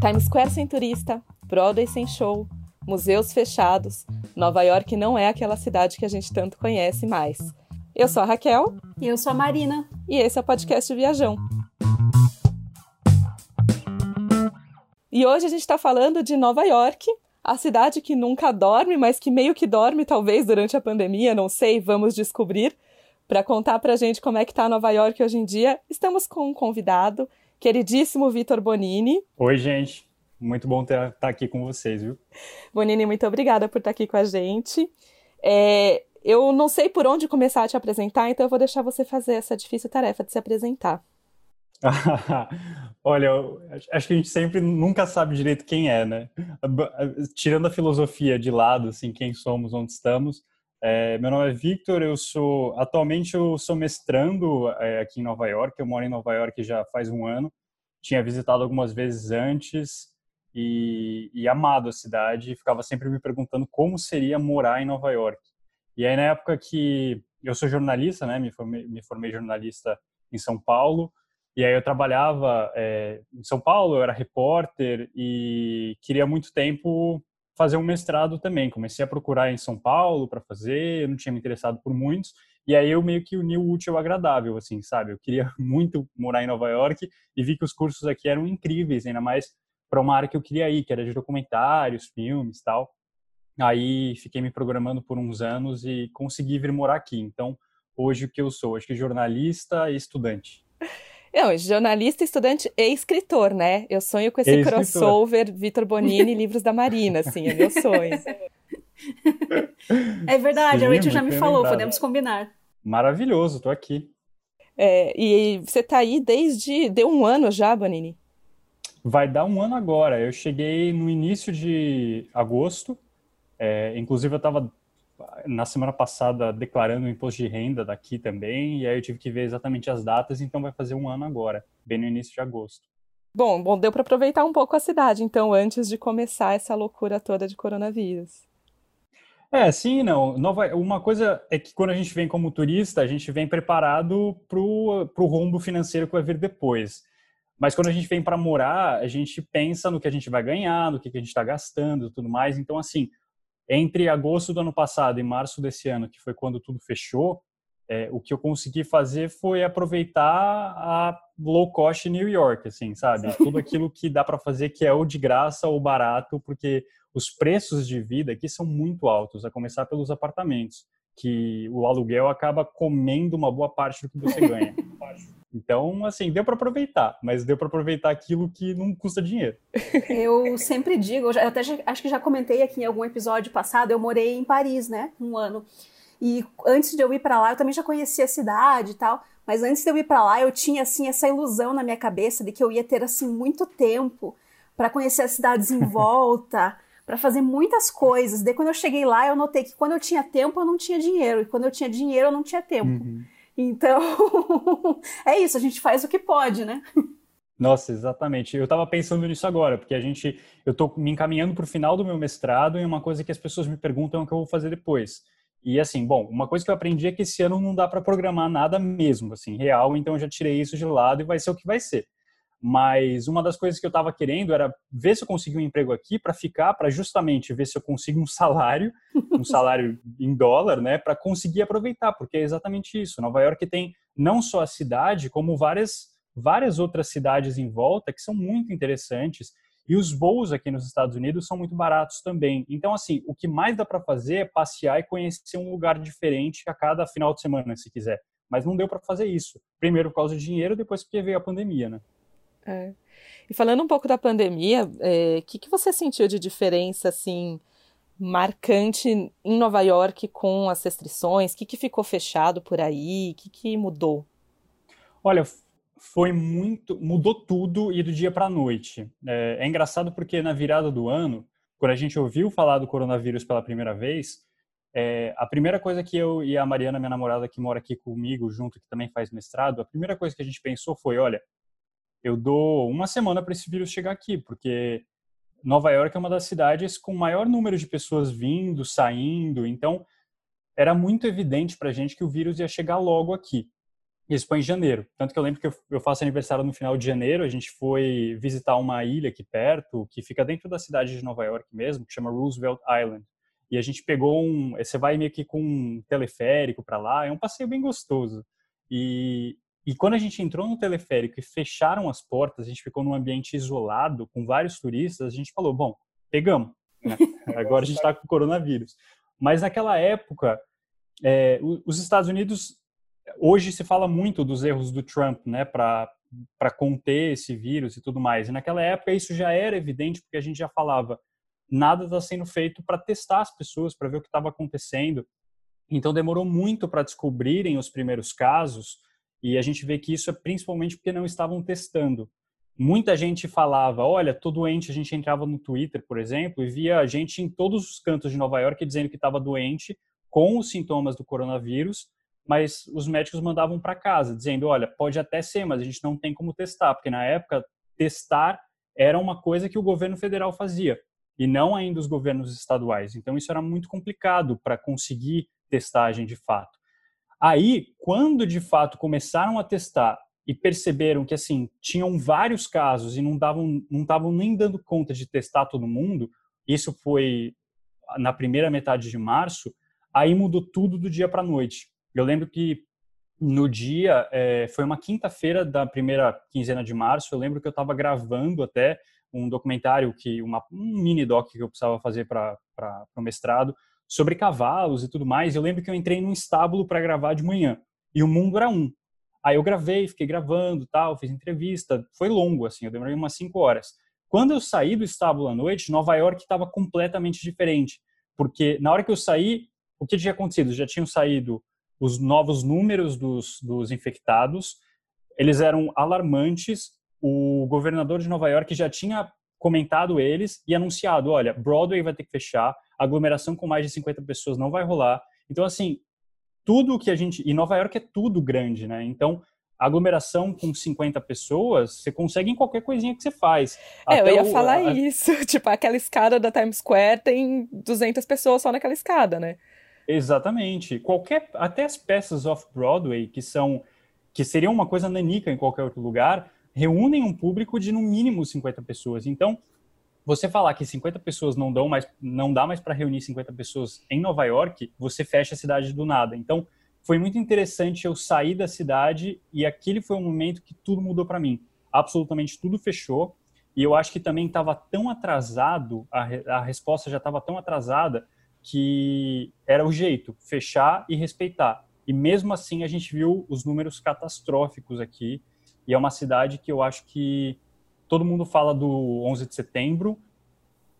Times Square sem turista, Broadway sem show, museus fechados. Nova York não é aquela cidade que a gente tanto conhece mais. Eu sou a Raquel. E eu sou a Marina. E esse é o podcast Viajão. E hoje a gente está falando de Nova York, a cidade que nunca dorme, mas que meio que dorme talvez durante a pandemia, não sei, vamos descobrir. Para contar para a gente como é que está Nova York hoje em dia, estamos com um convidado, queridíssimo Vitor Bonini. Oi, gente. Muito bom estar tá aqui com vocês, viu? Bonini, muito obrigada por estar tá aqui com a gente. É, eu não sei por onde começar a te apresentar, então eu vou deixar você fazer essa difícil tarefa de se apresentar. Olha, acho que a gente sempre nunca sabe direito quem é, né? Tirando a filosofia de lado, assim, quem somos, onde estamos. É, meu nome é Victor, eu sou atualmente eu sou mestrando é, aqui em Nova York. Eu moro em Nova York já faz um ano. Tinha visitado algumas vezes antes e, e amado a cidade. Ficava sempre me perguntando como seria morar em Nova York. E aí na época que eu sou jornalista, né? Me formei, me formei jornalista em São Paulo. E aí eu trabalhava é, em São Paulo, eu era repórter e queria muito tempo fazer um mestrado também. Comecei a procurar em São Paulo para fazer, eu não tinha me interessado por muitos. E aí eu meio que uni o útil ao agradável, assim, sabe? Eu queria muito morar em Nova York e vi que os cursos aqui eram incríveis, ainda mais para uma área que eu queria ir, que era de documentários, filmes, tal. Aí fiquei me programando por uns anos e consegui vir morar aqui. Então, hoje o que eu sou? Acho que jornalista e estudante. Não, jornalista, estudante e escritor, né? Eu sonho com esse crossover Vitor Bonini livros da Marina, assim, é meu sonho. É verdade, Sim, a Rachel já me falou, lembrado. podemos combinar. Maravilhoso, tô aqui. É, e você tá aí desde. Deu um ano já, Bonini? Vai dar um ano agora. Eu cheguei no início de agosto. É, inclusive, eu estava na semana passada declarando o imposto de renda daqui também, e aí eu tive que ver exatamente as datas, então vai fazer um ano agora, bem no início de agosto. Bom, bom, deu para aproveitar um pouco a cidade, então, antes de começar essa loucura toda de coronavírus. É, sim, não. Nova, uma coisa é que quando a gente vem como turista, a gente vem preparado para o rombo financeiro que vai vir depois. Mas quando a gente vem para morar, a gente pensa no que a gente vai ganhar, no que, que a gente está gastando tudo mais. Então, assim, entre agosto do ano passado e março desse ano, que foi quando tudo fechou, é, o que eu consegui fazer foi aproveitar a low cost New York, assim, sabe? Tudo aquilo que dá para fazer que é ou de graça ou barato, porque os preços de vida aqui são muito altos, a começar pelos apartamentos, que o aluguel acaba comendo uma boa parte do que você ganha. Então, assim, deu para aproveitar, mas deu para aproveitar aquilo que não custa dinheiro. Eu sempre digo, eu até já, acho que já comentei aqui em algum episódio passado, eu morei em Paris, né, um ano. E antes de eu ir para lá, eu também já conhecia a cidade e tal, mas antes de eu ir para lá, eu tinha assim essa ilusão na minha cabeça de que eu ia ter assim muito tempo para conhecer as cidades em volta, para fazer muitas coisas. Daí quando eu cheguei lá, eu notei que quando eu tinha tempo, eu não tinha dinheiro, e quando eu tinha dinheiro, eu não tinha tempo. Uhum. Então, é isso, a gente faz o que pode, né? Nossa, exatamente. Eu estava pensando nisso agora, porque a gente, eu estou me encaminhando para o final do meu mestrado e uma coisa que as pessoas me perguntam é o que eu vou fazer depois. E assim, bom, uma coisa que eu aprendi é que esse ano não dá para programar nada mesmo, assim, real, então eu já tirei isso de lado e vai ser o que vai ser. Mas uma das coisas que eu estava querendo era ver se eu consigo um emprego aqui para ficar, para justamente ver se eu consigo um salário, um salário em dólar, né, para conseguir aproveitar, porque é exatamente isso. Nova York tem não só a cidade, como várias várias outras cidades em volta que são muito interessantes e os voos aqui nos Estados Unidos são muito baratos também. Então, assim, o que mais dá para fazer é passear e conhecer um lugar diferente a cada final de semana, se quiser. Mas não deu para fazer isso. Primeiro por causa de dinheiro, depois porque veio a pandemia, né? É. E falando um pouco da pandemia, o é, que, que você sentiu de diferença, assim, marcante em Nova York com as restrições? O que, que ficou fechado por aí? O que, que mudou? Olha, foi muito. mudou tudo e do dia para a noite. É, é, engraçado porque na virada do ano, quando a gente ouviu falar do coronavírus pela primeira vez, é, a primeira coisa que eu e a Mariana, minha namorada, que mora aqui comigo junto, que também faz mestrado, a primeira coisa que a gente pensou foi: olha, eu dou uma semana para esse vírus chegar aqui, porque Nova York é uma das cidades com maior número de pessoas vindo, saindo, então era muito evidente para a gente que o vírus ia chegar logo aqui. Isso foi em janeiro. Tanto que eu lembro que eu faço aniversário no final de janeiro. A gente foi visitar uma ilha aqui perto, que fica dentro da cidade de Nova York mesmo, que chama Roosevelt Island. E a gente pegou um. Você vai meio que com um teleférico para lá. É um passeio bem gostoso. E, e quando a gente entrou no teleférico e fecharam as portas, a gente ficou num ambiente isolado, com vários turistas. A gente falou: bom, pegamos. Né? Agora a gente está com coronavírus. Mas naquela época, é, os Estados Unidos hoje se fala muito dos erros do Trump, né, para conter esse vírus e tudo mais. E naquela época isso já era evidente porque a gente já falava nada está sendo feito para testar as pessoas, para ver o que estava acontecendo. Então demorou muito para descobrirem os primeiros casos e a gente vê que isso é principalmente porque não estavam testando. Muita gente falava, olha, tô doente, a gente entrava no Twitter, por exemplo, e via gente em todos os cantos de Nova York dizendo que estava doente com os sintomas do coronavírus mas os médicos mandavam para casa, dizendo: olha, pode até ser, mas a gente não tem como testar, porque na época testar era uma coisa que o governo federal fazia e não ainda os governos estaduais. Então isso era muito complicado para conseguir testagem de fato. Aí, quando de fato começaram a testar e perceberam que assim tinham vários casos e não davam não estavam nem dando conta de testar todo mundo, isso foi na primeira metade de março, aí mudou tudo do dia para a noite. Eu lembro que no dia, é, foi uma quinta-feira da primeira quinzena de março, eu lembro que eu estava gravando até um documentário, que uma, um mini doc que eu precisava fazer para o mestrado, sobre cavalos e tudo mais. Eu lembro que eu entrei num estábulo para gravar de manhã, e o mundo era um. Aí eu gravei, fiquei gravando, tal, fiz entrevista, foi longo, assim, eu demorei umas cinco horas. Quando eu saí do estábulo à noite, Nova York estava completamente diferente, porque na hora que eu saí, o que tinha acontecido? Já tinham saído os novos números dos, dos infectados, eles eram alarmantes. O governador de Nova York já tinha comentado eles e anunciado, olha, Broadway vai ter que fechar, aglomeração com mais de 50 pessoas não vai rolar. Então, assim, tudo que a gente... E Nova York é tudo grande, né? Então, aglomeração com 50 pessoas, você consegue em qualquer coisinha que você faz. É, Até eu ia o, falar a... isso. Tipo, aquela escada da Times Square tem 200 pessoas só naquela escada, né? Exatamente. Qualquer, até as peças off-Broadway, que são que seriam uma coisa nanica em qualquer outro lugar, reúnem um público de no mínimo 50 pessoas. Então, você falar que 50 pessoas não dão mais, não dá mais para reunir 50 pessoas em Nova York, você fecha a cidade do nada. Então, foi muito interessante eu sair da cidade e aquele foi um momento que tudo mudou para mim. Absolutamente tudo fechou e eu acho que também estava tão atrasado, a, a resposta já estava tão atrasada que era o jeito, fechar e respeitar. E mesmo assim a gente viu os números catastróficos aqui, e é uma cidade que eu acho que todo mundo fala do 11 de setembro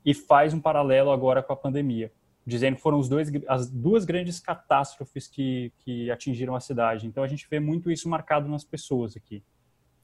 e faz um paralelo agora com a pandemia, dizendo que foram os dois, as duas grandes catástrofes que, que atingiram a cidade. Então a gente vê muito isso marcado nas pessoas aqui.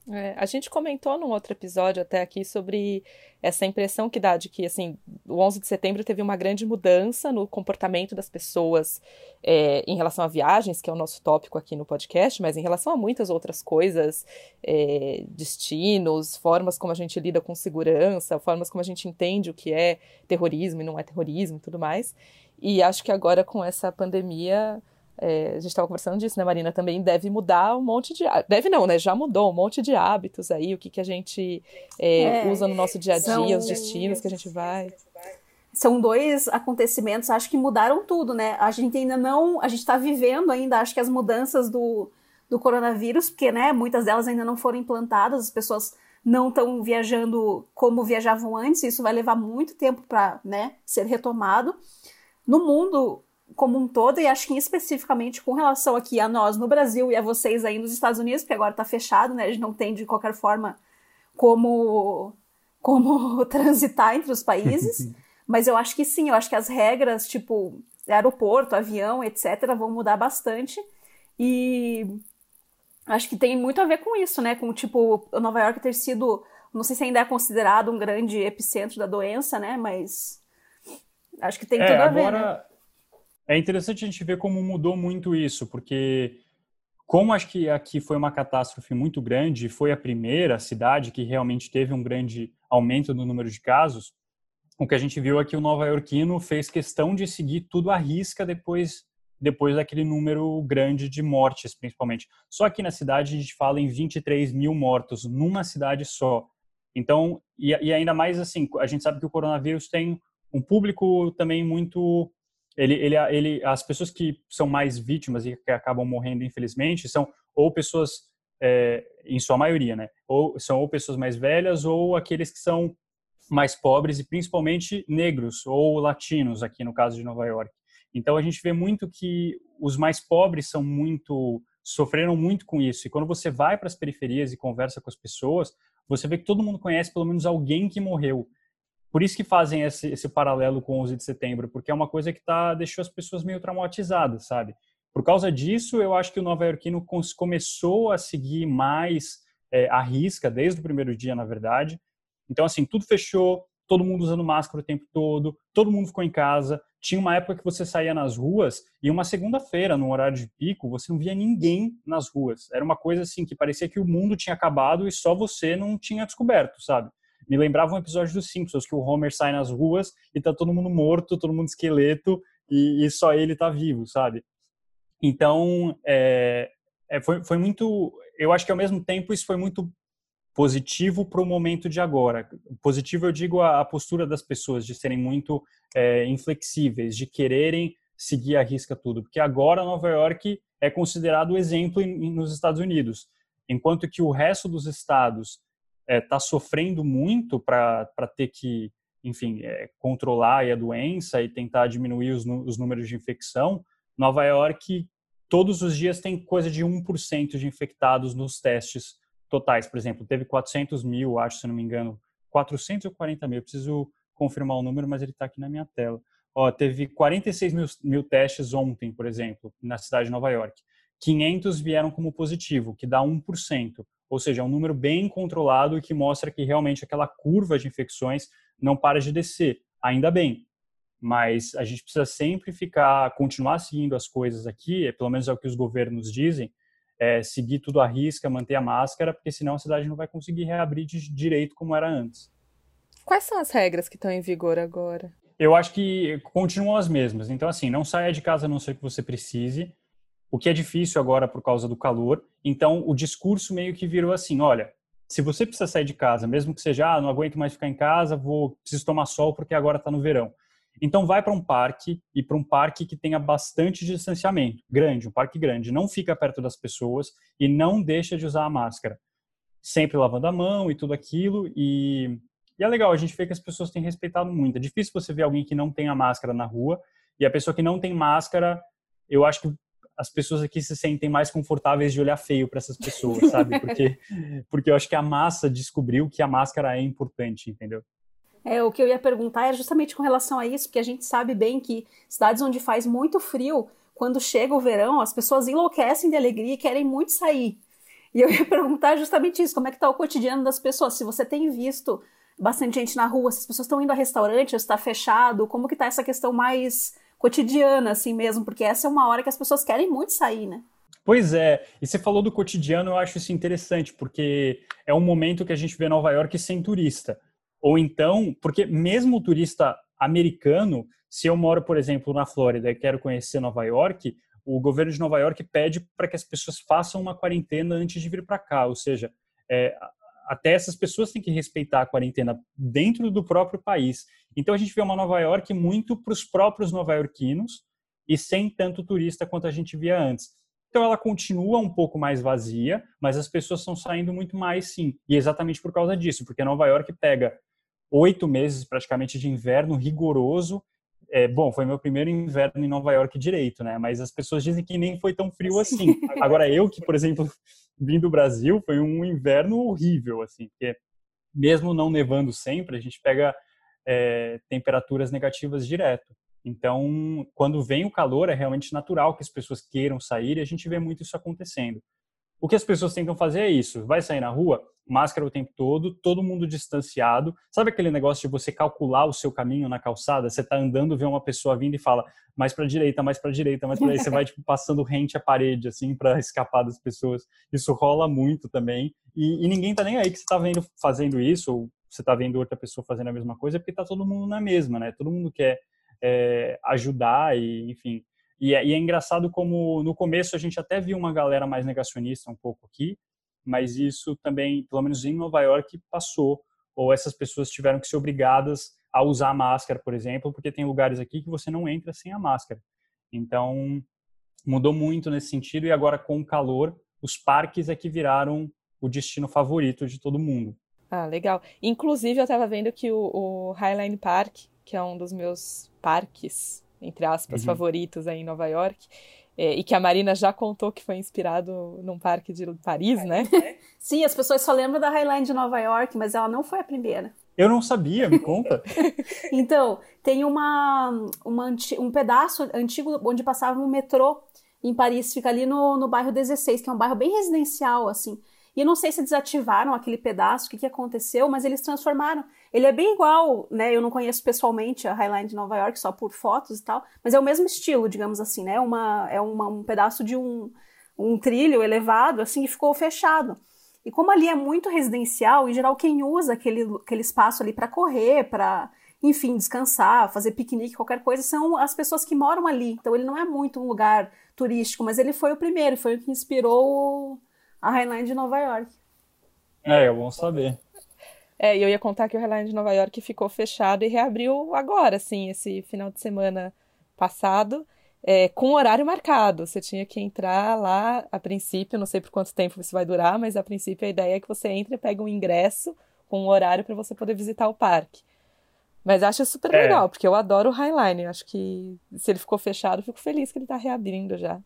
É, a gente comentou num outro episódio até aqui sobre essa impressão que dá de que, assim, o 11 de setembro teve uma grande mudança no comportamento das pessoas é, em relação a viagens, que é o nosso tópico aqui no podcast, mas em relação a muitas outras coisas, é, destinos, formas como a gente lida com segurança, formas como a gente entende o que é terrorismo e não é terrorismo e tudo mais. E acho que agora com essa pandemia é, a gente estava conversando disso, né, Marina? Também deve mudar um monte de. Deve não, né? Já mudou um monte de hábitos aí, o que, que a gente é, é, usa no nosso dia a dia, são... os destinos que a gente vai. São dois acontecimentos, acho que mudaram tudo, né? A gente ainda não. A gente está vivendo ainda, acho que as mudanças do, do coronavírus, porque, né, muitas delas ainda não foram implantadas, as pessoas não estão viajando como viajavam antes, isso vai levar muito tempo para né, ser retomado. No mundo, como um todo, e acho que especificamente com relação aqui a nós no Brasil e a vocês aí nos Estados Unidos, porque agora está fechado, né? A gente não tem de qualquer forma como, como transitar entre os países. Mas eu acho que sim, eu acho que as regras, tipo, aeroporto, avião, etc., vão mudar bastante. E acho que tem muito a ver com isso, né? Com, tipo, Nova York ter sido, não sei se ainda é considerado um grande epicentro da doença, né? Mas acho que tem é, tudo a agora... ver. Né? É interessante a gente ver como mudou muito isso, porque como acho que aqui foi uma catástrofe muito grande, foi a primeira cidade que realmente teve um grande aumento no número de casos, o que a gente viu aqui o nova iorquino fez questão de seguir tudo à risca depois depois daquele número grande de mortes, principalmente. Só aqui na cidade a gente fala em 23 mil mortos numa cidade só. Então, e, e ainda mais assim, a gente sabe que o coronavírus tem um público também muito ele, ele, ele, as pessoas que são mais vítimas e que acabam morrendo, infelizmente, são ou pessoas, é, em sua maioria, né? Ou são ou pessoas mais velhas ou aqueles que são mais pobres e principalmente negros ou latinos aqui no caso de Nova York. Então a gente vê muito que os mais pobres são muito sofreram muito com isso. E quando você vai para as periferias e conversa com as pessoas, você vê que todo mundo conhece pelo menos alguém que morreu. Por isso que fazem esse, esse paralelo com 11 de setembro, porque é uma coisa que tá deixou as pessoas meio traumatizadas, sabe? Por causa disso, eu acho que o Nova Iorquino começou a seguir mais é, a risca desde o primeiro dia, na verdade. Então, assim, tudo fechou, todo mundo usando máscara o tempo todo, todo mundo ficou em casa. Tinha uma época que você saía nas ruas e uma segunda-feira, no horário de pico, você não via ninguém nas ruas. Era uma coisa assim que parecia que o mundo tinha acabado e só você não tinha descoberto, sabe? Me lembrava um episódio dos Simpsons que o Homer sai nas ruas e tá todo mundo morto, todo mundo esqueleto e, e só ele tá vivo, sabe? Então, é, é, foi, foi muito. Eu acho que ao mesmo tempo isso foi muito positivo para o momento de agora. Positivo, eu digo, a, a postura das pessoas de serem muito é, inflexíveis, de quererem seguir a risca tudo, porque agora Nova York é considerado o exemplo em, nos Estados Unidos, enquanto que o resto dos estados está é, tá sofrendo muito para ter que, enfim, é, controlar a doença e tentar diminuir os, os números de infecção. Nova York todos os dias tem coisa de 1% de infectados nos testes totais, por exemplo, teve 400 mil, acho, se não me engano, 440 mil, preciso confirmar o número, mas ele está aqui na minha tela. Ó, teve 46 mil, mil testes ontem, por exemplo, na cidade de Nova York. 500 vieram como positivo, que dá 1%, ou seja, é um número bem controlado e que mostra que realmente aquela curva de infecções não para de descer. Ainda bem, mas a gente precisa sempre ficar, continuar seguindo as coisas aqui, pelo menos é o que os governos dizem, é, seguir tudo à risca, manter a máscara, porque senão a cidade não vai conseguir reabrir de direito como era antes. Quais são as regras que estão em vigor agora? Eu acho que continuam as mesmas. Então, assim, não saia de casa a não ser que você precise, o que é difícil agora por causa do calor. Então, o discurso meio que virou assim: olha, se você precisa sair de casa, mesmo que seja, ah, não aguento mais ficar em casa, vou preciso tomar sol porque agora está no verão. Então vai para um parque e para um parque que tenha bastante distanciamento, grande, um parque grande, não fica perto das pessoas e não deixa de usar a máscara. Sempre lavando a mão e tudo aquilo e, e é legal, a gente vê que as pessoas têm respeitado muito. É difícil você ver alguém que não tem a máscara na rua e a pessoa que não tem máscara, eu acho que as pessoas aqui se sentem mais confortáveis de olhar feio para essas pessoas, sabe? Porque porque eu acho que a massa descobriu que a máscara é importante, entendeu? É, o que eu ia perguntar era justamente com relação a isso, porque a gente sabe bem que cidades onde faz muito frio, quando chega o verão, as pessoas enlouquecem de alegria e querem muito sair. E eu ia perguntar justamente isso, como é que está o cotidiano das pessoas? Se você tem visto bastante gente na rua, se as pessoas estão indo a restaurante, ou está fechado, como que está essa questão mais cotidiana, assim mesmo? Porque essa é uma hora que as pessoas querem muito sair, né? Pois é, e você falou do cotidiano, eu acho isso interessante, porque é um momento que a gente vê Nova York sem turista. Ou então, porque mesmo o turista americano, se eu moro, por exemplo, na Flórida e quero conhecer Nova York, o governo de Nova York pede para que as pessoas façam uma quarentena antes de vir para cá, ou seja, é, até essas pessoas têm que respeitar a quarentena dentro do próprio país. Então a gente vê uma Nova York muito para os próprios nova-iorquinos e sem tanto turista quanto a gente via antes. Então ela continua um pouco mais vazia, mas as pessoas estão saindo muito mais sim. E é exatamente por causa disso, porque Nova York pega oito meses praticamente de inverno rigoroso. É, bom, foi meu primeiro inverno em Nova York direito, né? Mas as pessoas dizem que nem foi tão frio assim. Agora eu que, por exemplo, vim do Brasil, foi um inverno horrível, assim, porque mesmo não nevando sempre, a gente pega é, temperaturas negativas direto. Então, quando vem o calor, é realmente natural que as pessoas queiram sair e a gente vê muito isso acontecendo. O que as pessoas tentam fazer é isso: vai sair na rua, máscara o tempo todo, todo mundo distanciado. Sabe aquele negócio de você calcular o seu caminho na calçada? Você está andando, vê uma pessoa vindo e fala mais para direita, mais para direita, mais para direita. Você vai tipo, passando rente à parede assim para escapar das pessoas. Isso rola muito também. E, e ninguém tá nem aí que você está vendo fazendo isso ou você está vendo outra pessoa fazendo a mesma coisa, porque está todo mundo na mesma, né? Todo mundo quer é, ajudar e, enfim, E é, e é engraçado como no começo a gente até viu uma galera mais negacionista um pouco aqui, mas isso também, pelo menos em Nova York, passou. Ou essas pessoas tiveram que ser obrigadas a usar máscara, por exemplo, porque tem lugares aqui que você não entra sem a máscara. Então, mudou muito nesse sentido e agora com o calor, os parques é que viraram o destino favorito de todo mundo. Ah, legal. Inclusive, eu estava vendo que o, o, Highline Park, que é um dos meus parques, entre aspas, uhum. favoritos aí em Nova York, é, e que a Marina já contou que foi inspirado num parque de Paris, né? Sim, as pessoas só lembram da Highline de Nova York, mas ela não foi a primeira. Eu não sabia, me conta. então, tem uma, uma, um pedaço antigo onde passava um metrô em Paris, fica ali no, no bairro 16, que é um bairro bem residencial, assim. E eu não sei se desativaram aquele pedaço, o que, que aconteceu, mas eles transformaram. Ele é bem igual, né? Eu não conheço pessoalmente a Highline de Nova York, só por fotos e tal, mas é o mesmo estilo, digamos assim, né? Uma, é uma, um pedaço de um, um trilho elevado, assim, e ficou fechado. E como ali é muito residencial, em geral quem usa aquele, aquele espaço ali para correr, para, enfim, descansar, fazer piquenique, qualquer coisa, são as pessoas que moram ali. Então ele não é muito um lugar turístico, mas ele foi o primeiro, foi o que inspirou a Highline de Nova York. É, é bom saber. É, eu ia contar que o Highline de Nova York ficou fechado e reabriu agora, assim, esse final de semana passado é, com horário marcado. Você tinha que entrar lá a princípio, não sei por quanto tempo isso vai durar, mas a princípio a ideia é que você entre e pegue um ingresso com um horário para você poder visitar o parque. Mas acho super é. legal, porque eu adoro o Highline. Acho que se ele ficou fechado, fico feliz que ele está reabrindo já.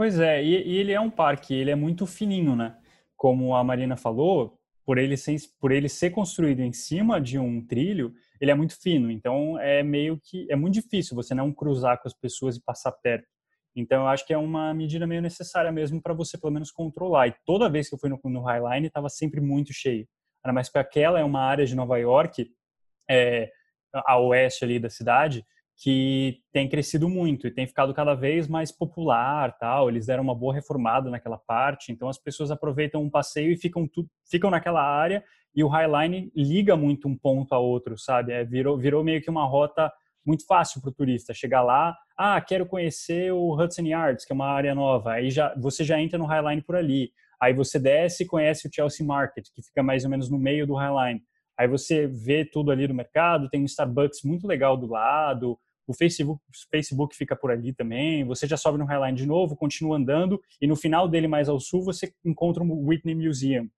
Pois é, e, e, ele é um parque, ele é muito fininho, né? Como a Marina falou, por ele ser, por ele ser construído em cima de um trilho, ele é muito fino, então é meio que é muito difícil você não cruzar com as pessoas e passar perto. Então eu acho que é uma medida meio necessária mesmo para você pelo menos controlar. E toda vez que eu fui no, no Highline estava sempre muito cheio. Ainda mais porque aquela é uma área de Nova York, é, a oeste ali da cidade, que tem crescido muito e tem ficado cada vez mais popular, tal. Eles deram uma boa reformada naquela parte, então as pessoas aproveitam um passeio e ficam tu, ficam naquela área e o Highline liga muito um ponto a outro, sabe? É, virou, virou meio que uma rota muito fácil para o turista chegar lá. Ah, quero conhecer o Hudson Yards, que é uma área nova. Aí já você já entra no Highline por ali. Aí você desce e conhece o Chelsea Market, que fica mais ou menos no meio do Highline. Aí você vê tudo ali do mercado, tem um Starbucks muito legal do lado, o Facebook, o Facebook fica por ali também. Você já sobe no Highline de novo, continua andando e no final dele mais ao sul você encontra o Whitney Museum,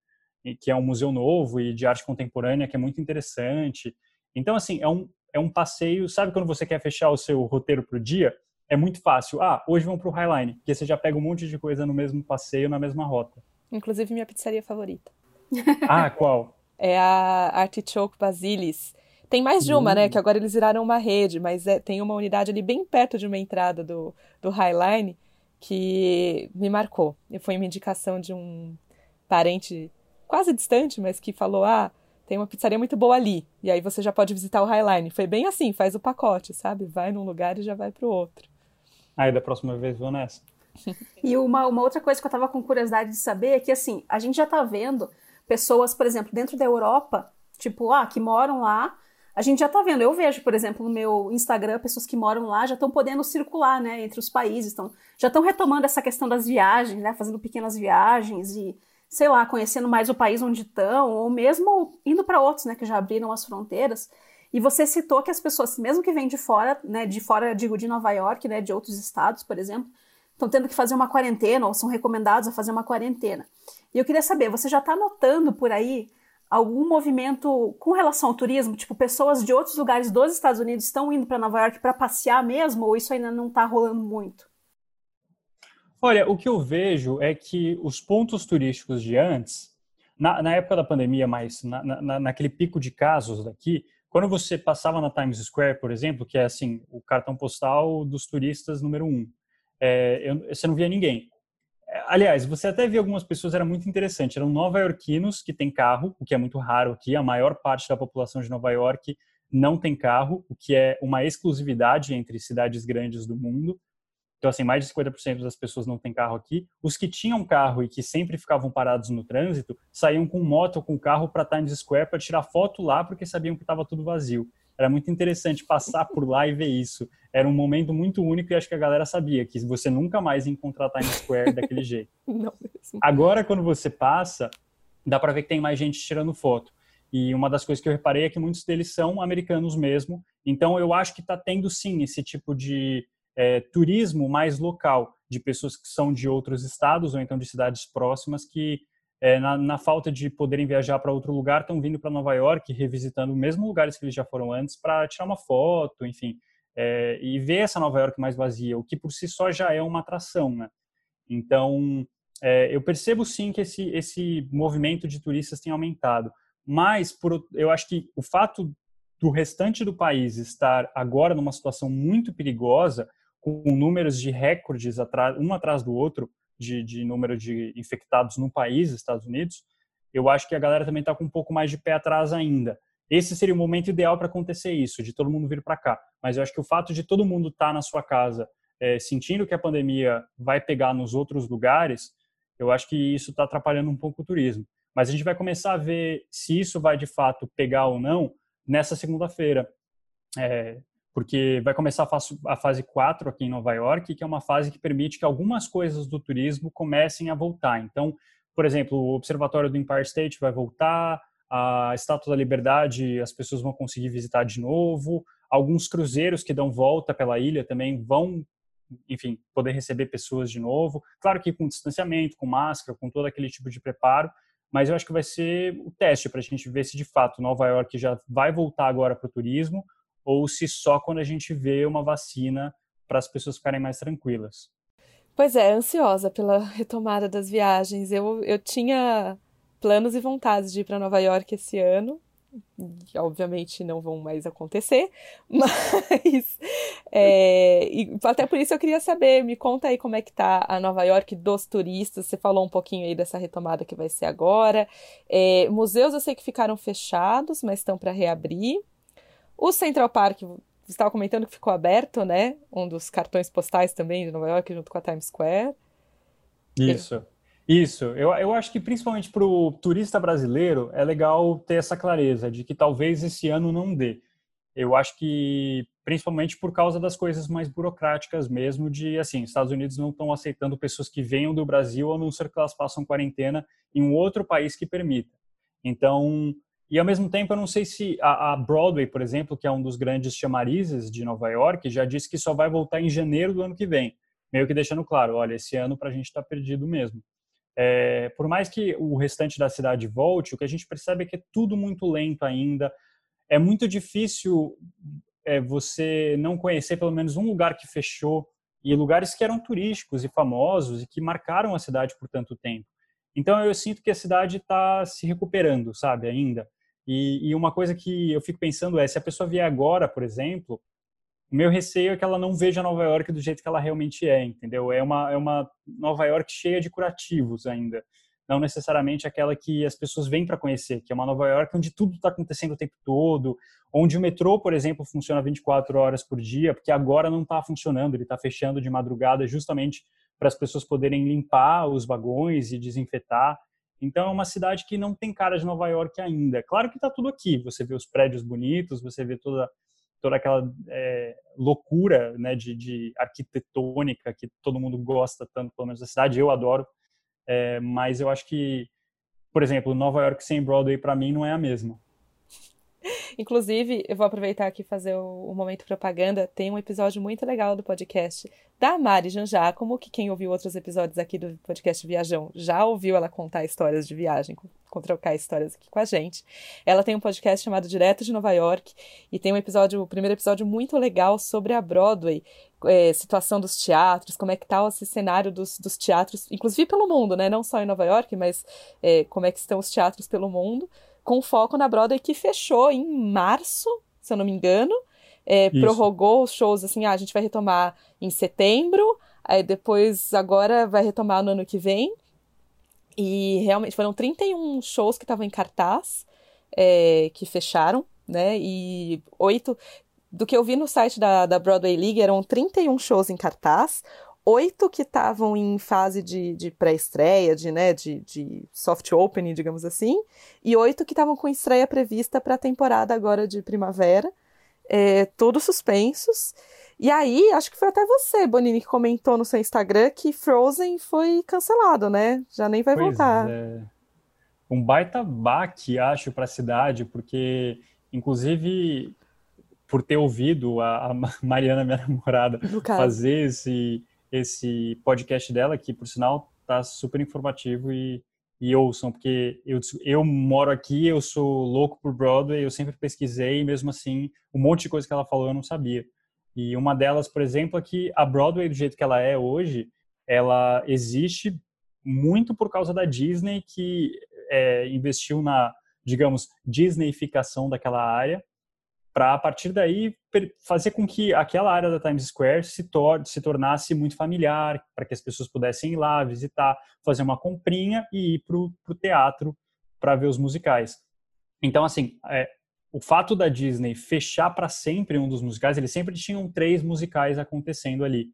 que é um museu novo e de arte contemporânea que é muito interessante. Então, assim, é um, é um passeio. Sabe quando você quer fechar o seu roteiro para o dia? É muito fácil. Ah, hoje vamos para o Highline, porque você já pega um monte de coisa no mesmo passeio, na mesma rota. Inclusive, minha pizzaria favorita. Ah, qual? É a Artichoke Basilis. Tem mais de uma, né? Que agora eles viraram uma rede, mas é, tem uma unidade ali bem perto de uma entrada do, do Highline que me marcou. E foi uma indicação de um parente quase distante, mas que falou: ah, tem uma pizzaria muito boa ali. E aí você já pode visitar o Highline. Foi bem assim, faz o pacote, sabe? Vai num lugar e já vai para o outro. Aí da próxima vez vou nessa. e uma, uma outra coisa que eu estava com curiosidade de saber é que, assim, a gente já está vendo pessoas, por exemplo, dentro da Europa, tipo, ah, que moram lá, a gente já está vendo. Eu vejo, por exemplo, no meu Instagram, pessoas que moram lá já estão podendo circular, né, entre os países, então já estão retomando essa questão das viagens, né, fazendo pequenas viagens e sei lá, conhecendo mais o país onde estão, ou mesmo indo para outros, né, que já abriram as fronteiras. E você citou que as pessoas, mesmo que vêm de fora, né, de fora, digo, de Nova York, né, de outros estados, por exemplo, estão tendo que fazer uma quarentena ou são recomendados a fazer uma quarentena. E eu queria saber, você já está notando por aí algum movimento com relação ao turismo? Tipo, pessoas de outros lugares dos Estados Unidos estão indo para Nova York para passear mesmo, ou isso ainda não está rolando muito? Olha, o que eu vejo é que os pontos turísticos de antes, na, na época da pandemia, mas na, na, naquele pico de casos daqui, quando você passava na Times Square, por exemplo, que é assim o cartão postal dos turistas número um, é, eu, você não via ninguém. Aliás, você até via algumas pessoas, era muito interessante, eram nova-iorquinos que têm carro, o que é muito raro aqui, a maior parte da população de Nova York não tem carro, o que é uma exclusividade entre cidades grandes do mundo. Então, assim, mais de 50% das pessoas não têm carro aqui. Os que tinham carro e que sempre ficavam parados no trânsito, saíam com moto ou com carro para Times Square para tirar foto lá, porque sabiam que estava tudo vazio. Era muito interessante passar por lá e ver isso. Era um momento muito único e acho que a galera sabia que você nunca mais ia encontrar Times Square daquele jeito. Não mesmo. Agora, quando você passa, dá para ver que tem mais gente tirando foto. E uma das coisas que eu reparei é que muitos deles são americanos mesmo. Então, eu acho que está tendo sim esse tipo de é, turismo mais local, de pessoas que são de outros estados ou então de cidades próximas que, é, na, na, falta de poderem viajar para outro lugar, estão vindo para Nova York, revisitando os mesmos lugares que eles já foram antes para tirar uma foto, enfim, é, e ver essa Nova York mais vazia, o que por si só já é uma atração, né? Então, é, eu percebo sim que esse, esse movimento de turistas tem aumentado, mas por, eu acho que o fato do restante do país estar agora numa situação muito perigosa, com números de recordes um atrás do outro de, de número de infectados no país, Estados Unidos, eu acho que a galera também está com um pouco mais de pé atrás ainda. Esse seria o momento ideal para acontecer isso, de todo mundo vir para cá. Mas eu acho que o fato de todo mundo estar tá na sua casa, é, sentindo que a pandemia vai pegar nos outros lugares, eu acho que isso está atrapalhando um pouco o turismo. Mas a gente vai começar a ver se isso vai de fato pegar ou não nessa segunda-feira. É, porque vai começar a fase, a fase 4 aqui em Nova York, que é uma fase que permite que algumas coisas do turismo comecem a voltar. Então, por exemplo, o Observatório do Empire State vai voltar, a Estátua da Liberdade as pessoas vão conseguir visitar de novo, alguns cruzeiros que dão volta pela ilha também vão, enfim, poder receber pessoas de novo. Claro que com distanciamento, com máscara, com todo aquele tipo de preparo, mas eu acho que vai ser o teste para a gente ver se de fato Nova York já vai voltar agora para o turismo ou se só quando a gente vê uma vacina para as pessoas ficarem mais tranquilas. Pois é, ansiosa pela retomada das viagens. Eu, eu tinha planos e vontades de ir para Nova York esse ano, que obviamente não vão mais acontecer, mas é, até por isso eu queria saber, me conta aí como é que tá a Nova York dos turistas, você falou um pouquinho aí dessa retomada que vai ser agora, é, museus eu sei que ficaram fechados, mas estão para reabrir, o Central Park, você estava comentando que ficou aberto, né, um dos cartões postais também de Nova York junto com a Times Square. Isso. Isso, eu, eu acho que principalmente para o turista brasileiro é legal ter essa clareza de que talvez esse ano não dê. Eu acho que principalmente por causa das coisas mais burocráticas mesmo, de assim, Estados Unidos não estão aceitando pessoas que venham do Brasil a não ser que elas façam quarentena em um outro país que permita. Então, e ao mesmo tempo eu não sei se a, Broadway, por exemplo, que é um dos grandes chamarizes de Nova York, já disse que só vai voltar em janeiro do ano que vem, meio que deixando claro, olha, esse ano para a gente está perdido mesmo. É, por mais que o restante da cidade volte, o que a gente percebe é que é tudo muito lento ainda. É muito difícil é, você não conhecer pelo menos um lugar que fechou e lugares que eram turísticos e famosos e que marcaram a cidade por tanto tempo. Então eu sinto que a cidade está se recuperando, sabe, ainda. E, e, uma coisa que eu fico pensando é, se a pessoa vier agora, por exemplo, o meu receio é que ela não veja Nova York do jeito que ela realmente é, entendeu? É uma, é uma Nova York cheia de curativos ainda. Não necessariamente aquela que as pessoas vêm para conhecer, que é uma Nova York onde tudo está acontecendo o tempo todo, onde o metrô, por exemplo, funciona 24 horas por dia, porque agora não está funcionando, ele está fechando de madrugada justamente para as pessoas poderem limpar os vagões e desinfetar. Então é uma cidade que não tem cara de Nova York ainda. Claro que está tudo aqui. Você vê os prédios bonitos, você vê toda toda aquela é, loucura né, de, de, arquitetônica que todo mundo gosta tanto, pelo menos da cidade, eu adoro, é, mas eu acho que, por exemplo, Nova York sem Broadway para mim não é a mesma. Inclusive, eu vou aproveitar aqui fazer o, o, momento propaganda. Tem um episódio muito legal do podcast da Mari Jan Giacomo, que quem ouviu outros episódios aqui do podcast Viajão já ouviu ela contar histórias de viagem, trocar histórias aqui com a gente. Ela tem um podcast chamado Direto de Nova York e tem um episódio, o primeiro episódio muito legal sobre a Broadway, é, situação dos teatros, como é que está esse cenário dos, dos, teatros, inclusive pelo mundo, né? Não só em Nova York, mas é, como é que estão os teatros pelo mundo com foco na Broadway que fechou em março, se eu não me engano. É, prorrogou os shows assim, ah, a gente vai retomar em setembro, aí depois agora vai retomar no ano que vem. E realmente foram 31 shows que estavam em cartaz, é, que fecharam, né? E oito. Do que eu vi no site da, da Broadway League, eram 31 shows em cartaz, oito que estavam em fase de, de pré-estreia, de, né, de, de soft opening, digamos assim, e oito que estavam com estreia prevista para a temporada agora de primavera. é, todos suspensos. E aí, acho que foi até você, Bonini, que comentou no seu Instagram que Frozen foi cancelado, né? Já nem vai pois voltar. É. Um baita baque, acho, para a cidade, porque, inclusive, por ter ouvido a, a Mariana, minha namorada, fazer esse, esse podcast dela, que, por sinal, tá super informativo e, e ouçam, porque eu, eu moro aqui, eu sou louco por Broadway, eu sempre pesquisei e, mesmo assim, um monte de coisa que ela falou eu não sabia. E uma delas, por exemplo, é que a Broadway, do jeito que ela é hoje, ela existe muito por causa da Disney, que é, investiu na, digamos, Disneyficação daquela área, para a partir daí fazer com que aquela área da Times Square se, tor se tornasse muito familiar, para que as pessoas pudessem ir lá visitar, fazer uma comprinha e ir para o teatro para ver os musicais. Então, assim, é, o fato da Disney fechar para sempre um dos musicais, eles sempre tinham três musicais acontecendo ali.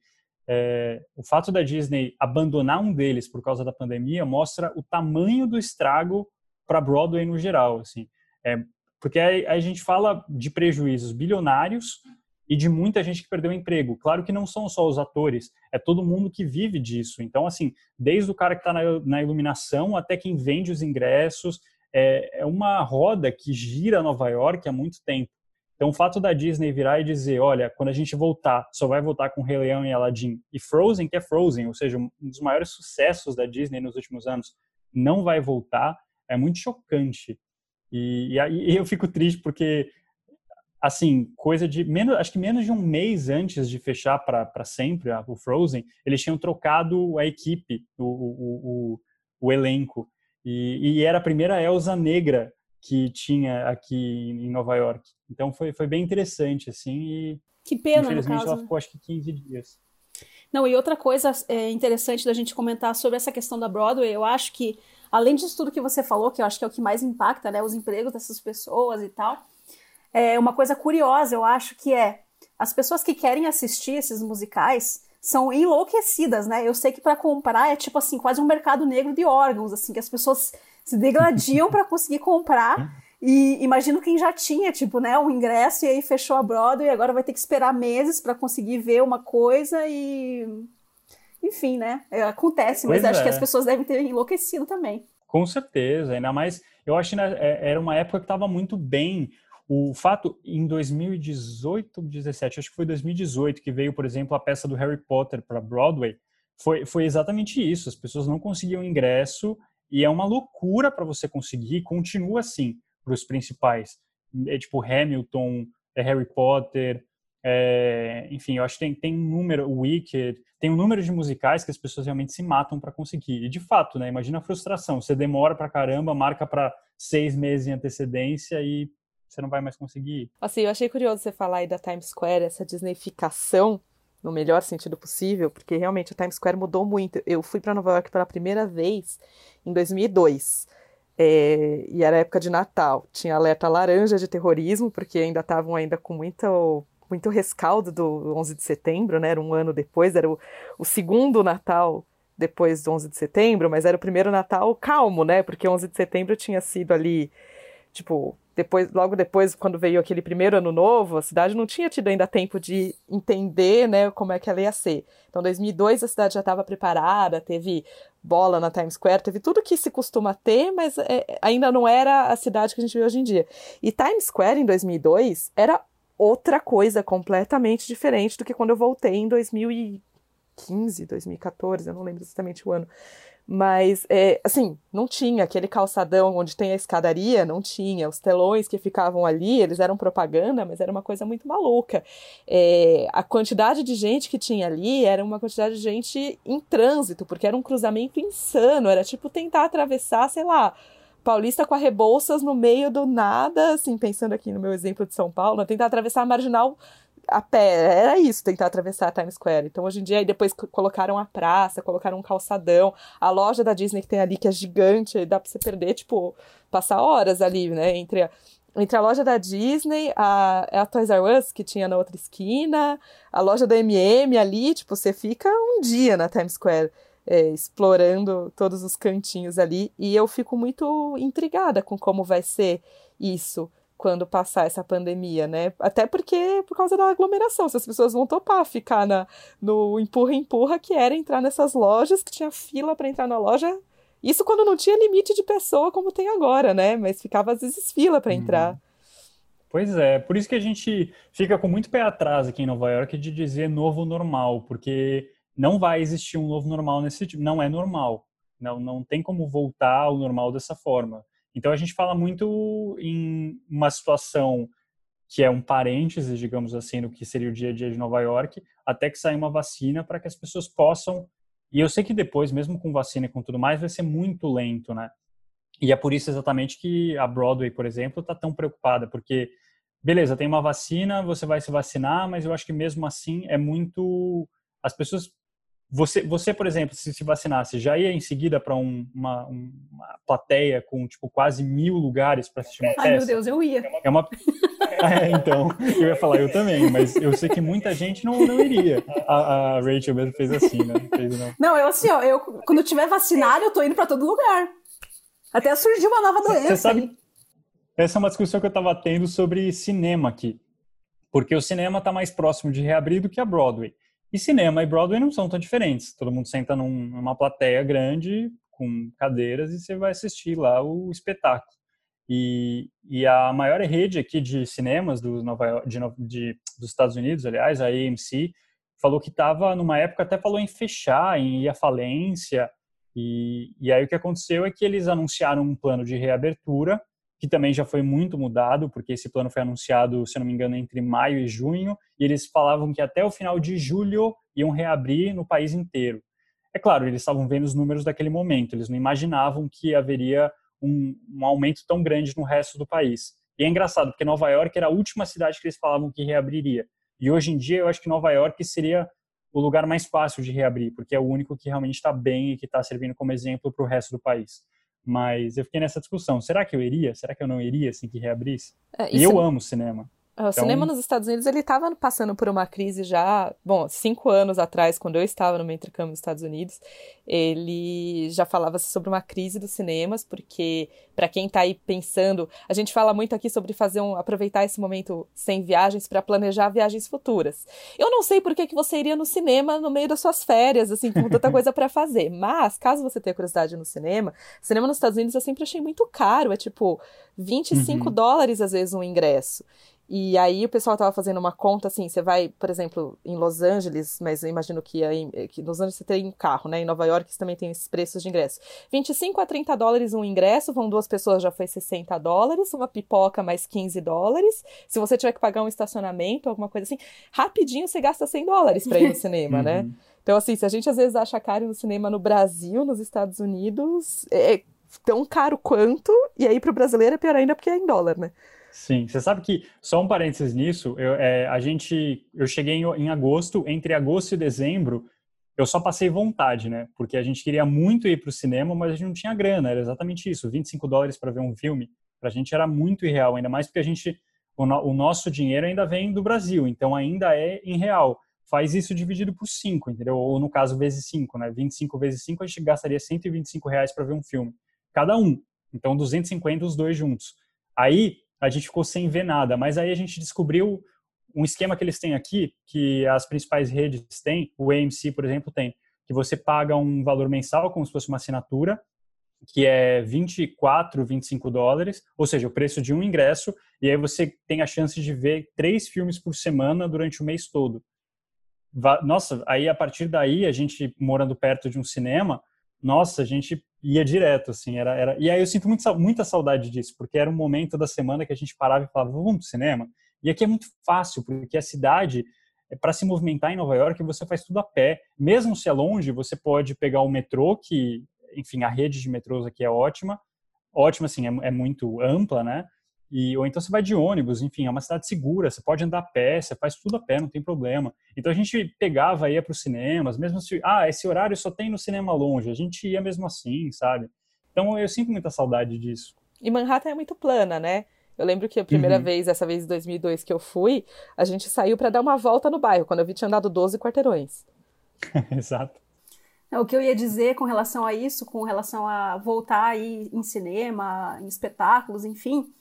É, o fato da Disney abandonar um deles por causa da pandemia mostra o tamanho do estrago para Broadway no geral, assim. É, porque aí a gente fala de prejuízos bilionários e de muita gente que perdeu emprego. Claro que não são só os atores, é todo mundo que vive disso. Então, assim, desde o cara que está na, na iluminação até quem vende os ingressos, é, é uma roda que gira Nova York há muito tempo. Então, o fato da Disney virar e dizer, olha, quando a gente voltar, só vai voltar com Rei Leão e Aladdin e Frozen, que é Frozen, ou seja, um dos maiores sucessos da Disney nos últimos anos, não vai voltar, é muito chocante. E, e aí eu fico triste porque, assim, coisa de menos, acho que menos de um mês antes de fechar para sempre o Frozen, eles tinham trocado a equipe, o, o, o, o elenco. E, e, era a primeira Elsa negra que tinha aqui em Nova York. Então foi, foi bem interessante, assim. E, que pena, infelizmente, ela ficou acho que 15 dias. Não, e outra coisa é, interessante da gente comentar sobre essa questão da Broadway, eu acho que, além disso tudo que você falou, que eu acho que é o que mais impacta, né, os empregos dessas pessoas e tal, é uma coisa curiosa, eu acho que é as pessoas que querem assistir esses musicais são enlouquecidas, né? Eu sei que para comprar é tipo assim, quase um mercado negro de órgãos, assim, que as pessoas se degladiam para conseguir comprar. E imagino quem já tinha, tipo, né, um ingresso e aí fechou a Broadway e agora vai ter que esperar meses para conseguir ver uma coisa e enfim, né? É, acontece, mas acho é. que as pessoas devem ter enlouquecido também. Com certeza, ainda mais, eu acho que né, é, era uma época que estava muito bem o fato, em 2018, 17, acho que foi 2018, que veio, por exemplo, a peça do Harry Potter para Broadway, foi, foi exatamente isso. As pessoas não conseguiam ingresso e é uma loucura para você conseguir, continua assim para os principais. É tipo Hamilton, é Harry Potter, é, enfim, eu acho que tem, tem um número, Wicked, tem um número de musicais que as pessoas realmente se matam para conseguir. E de fato, né? Imagina a frustração. Você demora para caramba, marca para seis meses em antecedência e você não vai mais conseguir ir. Assim, eu achei curioso você falar aí da Times Square, essa disneyficação, no melhor sentido possível, porque realmente a Times Square mudou muito. Eu fui para Nova York pela primeira vez em 2002. É, e era época de Natal. Tinha alerta laranja de terrorismo, porque ainda estavam ainda com muito, muito rescaldo do 11 de setembro, né? Era um ano depois, era o, o segundo Natal depois do 11 de setembro, mas era o primeiro Natal calmo, né? Porque 11 de setembro tinha sido ali, tipo, depois, logo depois, quando veio aquele primeiro ano novo, a cidade não tinha tido ainda tempo de entender, né, como é que ela ia ser. Então, 2002 a cidade já estava preparada, teve bola na Times Square, teve tudo que se costuma ter, mas é, ainda não era a cidade que a gente vê hoje em dia. E Times Square em 2002 era outra coisa completamente diferente do que quando eu voltei em 2015, 2014, eu não lembro exatamente o ano. Mas, é, assim, não tinha aquele calçadão onde tem a escadaria, não tinha. Os telões que ficavam ali, eles eram propaganda, mas era uma coisa muito maluca. É, a quantidade de gente que tinha ali era uma quantidade de gente em trânsito, porque era um cruzamento insano. Era tipo tentar atravessar, sei lá, Paulista com a Rebouças no meio do nada, assim, pensando aqui no meu exemplo de São Paulo, tentar atravessar a marginal a pé, era isso, tentar atravessar a Times Square. Então, hoje em dia, depois colocaram a praça, colocaram um calçadão, a loja da Disney que tem ali, que é gigante, dá pra você perder, tipo, passar horas ali, né, entre a, entre a loja da Disney, a, a Toys R Us, que tinha na outra esquina, a loja da M&M ali, tipo, você fica um dia na Times Square, é, explorando todos os cantinhos ali, e eu fico muito intrigada com como vai ser isso, quando passar essa pandemia, né? Até porque por causa da aglomeração, se as pessoas vão topar ficar na, no empurra-empurra, que era entrar nessas lojas, que tinha fila para entrar na loja. Isso quando não tinha limite de pessoa como tem agora, né? Mas ficava às vezes fila para entrar. Uhum. Pois é, por isso que a gente fica com muito pé atrás aqui em Nova York de dizer novo normal, porque não vai existir um novo normal nesse tipo, não é normal. Não, não tem como voltar ao normal dessa forma. Então a gente fala muito em uma situação que é um parênteses, digamos assim, no que seria o dia a dia de Nova York, até que saia uma vacina para que as pessoas possam. E eu sei que depois, mesmo com vacina e com tudo mais, vai ser muito lento, né? E é por isso exatamente que a Broadway, por exemplo, está tão preocupada, porque, beleza, tem uma vacina, você vai se vacinar, mas eu acho que mesmo assim é muito. As pessoas você, você, por exemplo, se se vacinasse, já ia em seguida para um, uma, uma plateia com tipo quase mil lugares para assistir uma peça? Ai, meu Deus, eu ia. É uma... é, então, eu ia falar, eu também, mas eu sei que muita gente não, não iria. A, a Rachel mesmo fez assim, né? Fez, não. não, eu assim, ó, eu, quando eu tiver vacinado, eu tô indo para todo lugar. Até surgiu uma nova doença. Você sabe, essa é uma discussão que eu estava tendo sobre cinema aqui. Porque o cinema está mais próximo de reabrir do que a Broadway. E cinema e Broadway não são tão diferentes. Todo mundo senta num, numa plateia grande, com cadeiras, e você vai assistir lá o espetáculo. E, e a maior rede aqui de cinemas do Nova de, de, dos Estados Unidos, aliás, a AMC, falou que estava, numa época, até falou em fechar, em ir à falência. E, e aí o que aconteceu é que eles anunciaram um plano de reabertura que também já foi muito mudado, porque esse plano foi anunciado, se não me engano, entre maio e junho, e eles falavam que até o final de julho iam reabrir no país inteiro. É claro, eles estavam vendo os números daquele momento, eles não imaginavam que haveria um, um aumento tão grande no resto do país. E é engraçado, porque Nova York era a última cidade que eles falavam que reabriria. E hoje em dia eu acho que Nova York seria o lugar mais fácil de reabrir, porque é o único que realmente está bem e que está servindo como exemplo para o resto do país. Mas eu fiquei nessa discussão. Será que eu iria? Será que eu não iria assim que reabrisse? É, e eu amo cinema. O então... cinema nos Estados Unidos ele estava passando por uma crise já, bom, cinco anos atrás, quando eu estava no intercâmbio nos Estados Unidos, ele já falava sobre uma crise dos cinemas, porque para quem está aí pensando, a gente fala muito aqui sobre fazer um, aproveitar esse momento sem viagens para planejar viagens futuras. Eu não sei por que, que você iria no cinema no meio das suas férias, assim, com tanta coisa para fazer, mas caso você tenha curiosidade no cinema, cinema nos Estados Unidos eu sempre achei muito caro, é tipo 25 uhum. dólares às vezes um ingresso. E aí o pessoal estava fazendo uma conta assim, você vai, por exemplo, em Los Angeles, mas eu imagino que, em que Los Angeles você tem um carro, né? Em Nova York você também tem esses preços de ingresso. 25 a 30 dólares um ingresso, vão duas pessoas já foi 60 dólares, uma pipoca mais 15 dólares. Se você tiver que pagar um estacionamento, alguma coisa assim, rapidinho você gasta 100 dólares para ir no cinema, né? Uhum. Então, assim, se a gente às vezes acha caro no cinema no Brasil, nos Estados Unidos, é tão caro quanto, e aí para o brasileiro é pior ainda porque é em dólar, né? Sim, você sabe que, só um parênteses nisso, eu, é, a gente, eu cheguei em, em, agosto, entre agosto e dezembro, eu só passei vontade, né? Porque a gente queria muito ir para o cinema, mas a gente não tinha grana, era exatamente isso, 25 dólares para ver um filme, para a gente era muito irreal, ainda mais porque a gente, o, no, o, nosso dinheiro ainda vem do Brasil, então ainda é em real. Faz isso dividido por 5, entendeu? Ou no caso, vezes 5, né? 25 vezes 5, a gente gastaria 125 reais para ver um filme, cada um. Então, 250 os dois juntos. Aí, a gente ficou sem ver nada. Mas aí a gente descobriu um esquema que eles têm aqui, que as principais redes têm, o AMC, por exemplo, tem, que você paga um valor mensal, como se fosse uma assinatura, que é 24, 25 dólares, ou seja, o preço de um ingresso, e aí você tem a chance de ver três filmes por semana durante o mês todo. Nossa, aí a partir daí, a gente morando perto de um cinema, nossa, a gente ia direto, assim, era, era... E aí eu sinto muito, muita saudade disso, porque era um momento da semana que a gente parava e falava, vamos pro cinema? E aqui é muito fácil, porque a cidade, é, para se movimentar em Nova York, você faz tudo a pé. Mesmo se é longe, você pode pegar o metrô, que, enfim, a rede de metrôs aqui é ótima. Ótima, assim, é, é muito ampla, né? E, ou então você vai de ônibus, enfim, é uma cidade segura, você pode andar a pé, você faz tudo a pé, não tem problema. Então a gente pegava, ia para os cinemas, mesmo se, ah, esse horário só tem no cinema longe, a gente ia mesmo assim, sabe? Então eu sinto muita saudade disso. E Manhattan é muito plana, né? Eu lembro que a primeira uhum. vez, essa vez em 2002 que eu fui, a gente saiu para dar uma volta no bairro, quando eu vi tinha andado 12 quarteirões. Exato. O que eu ia dizer com relação a isso, com relação a voltar aí em cinema, em espetáculos, enfim,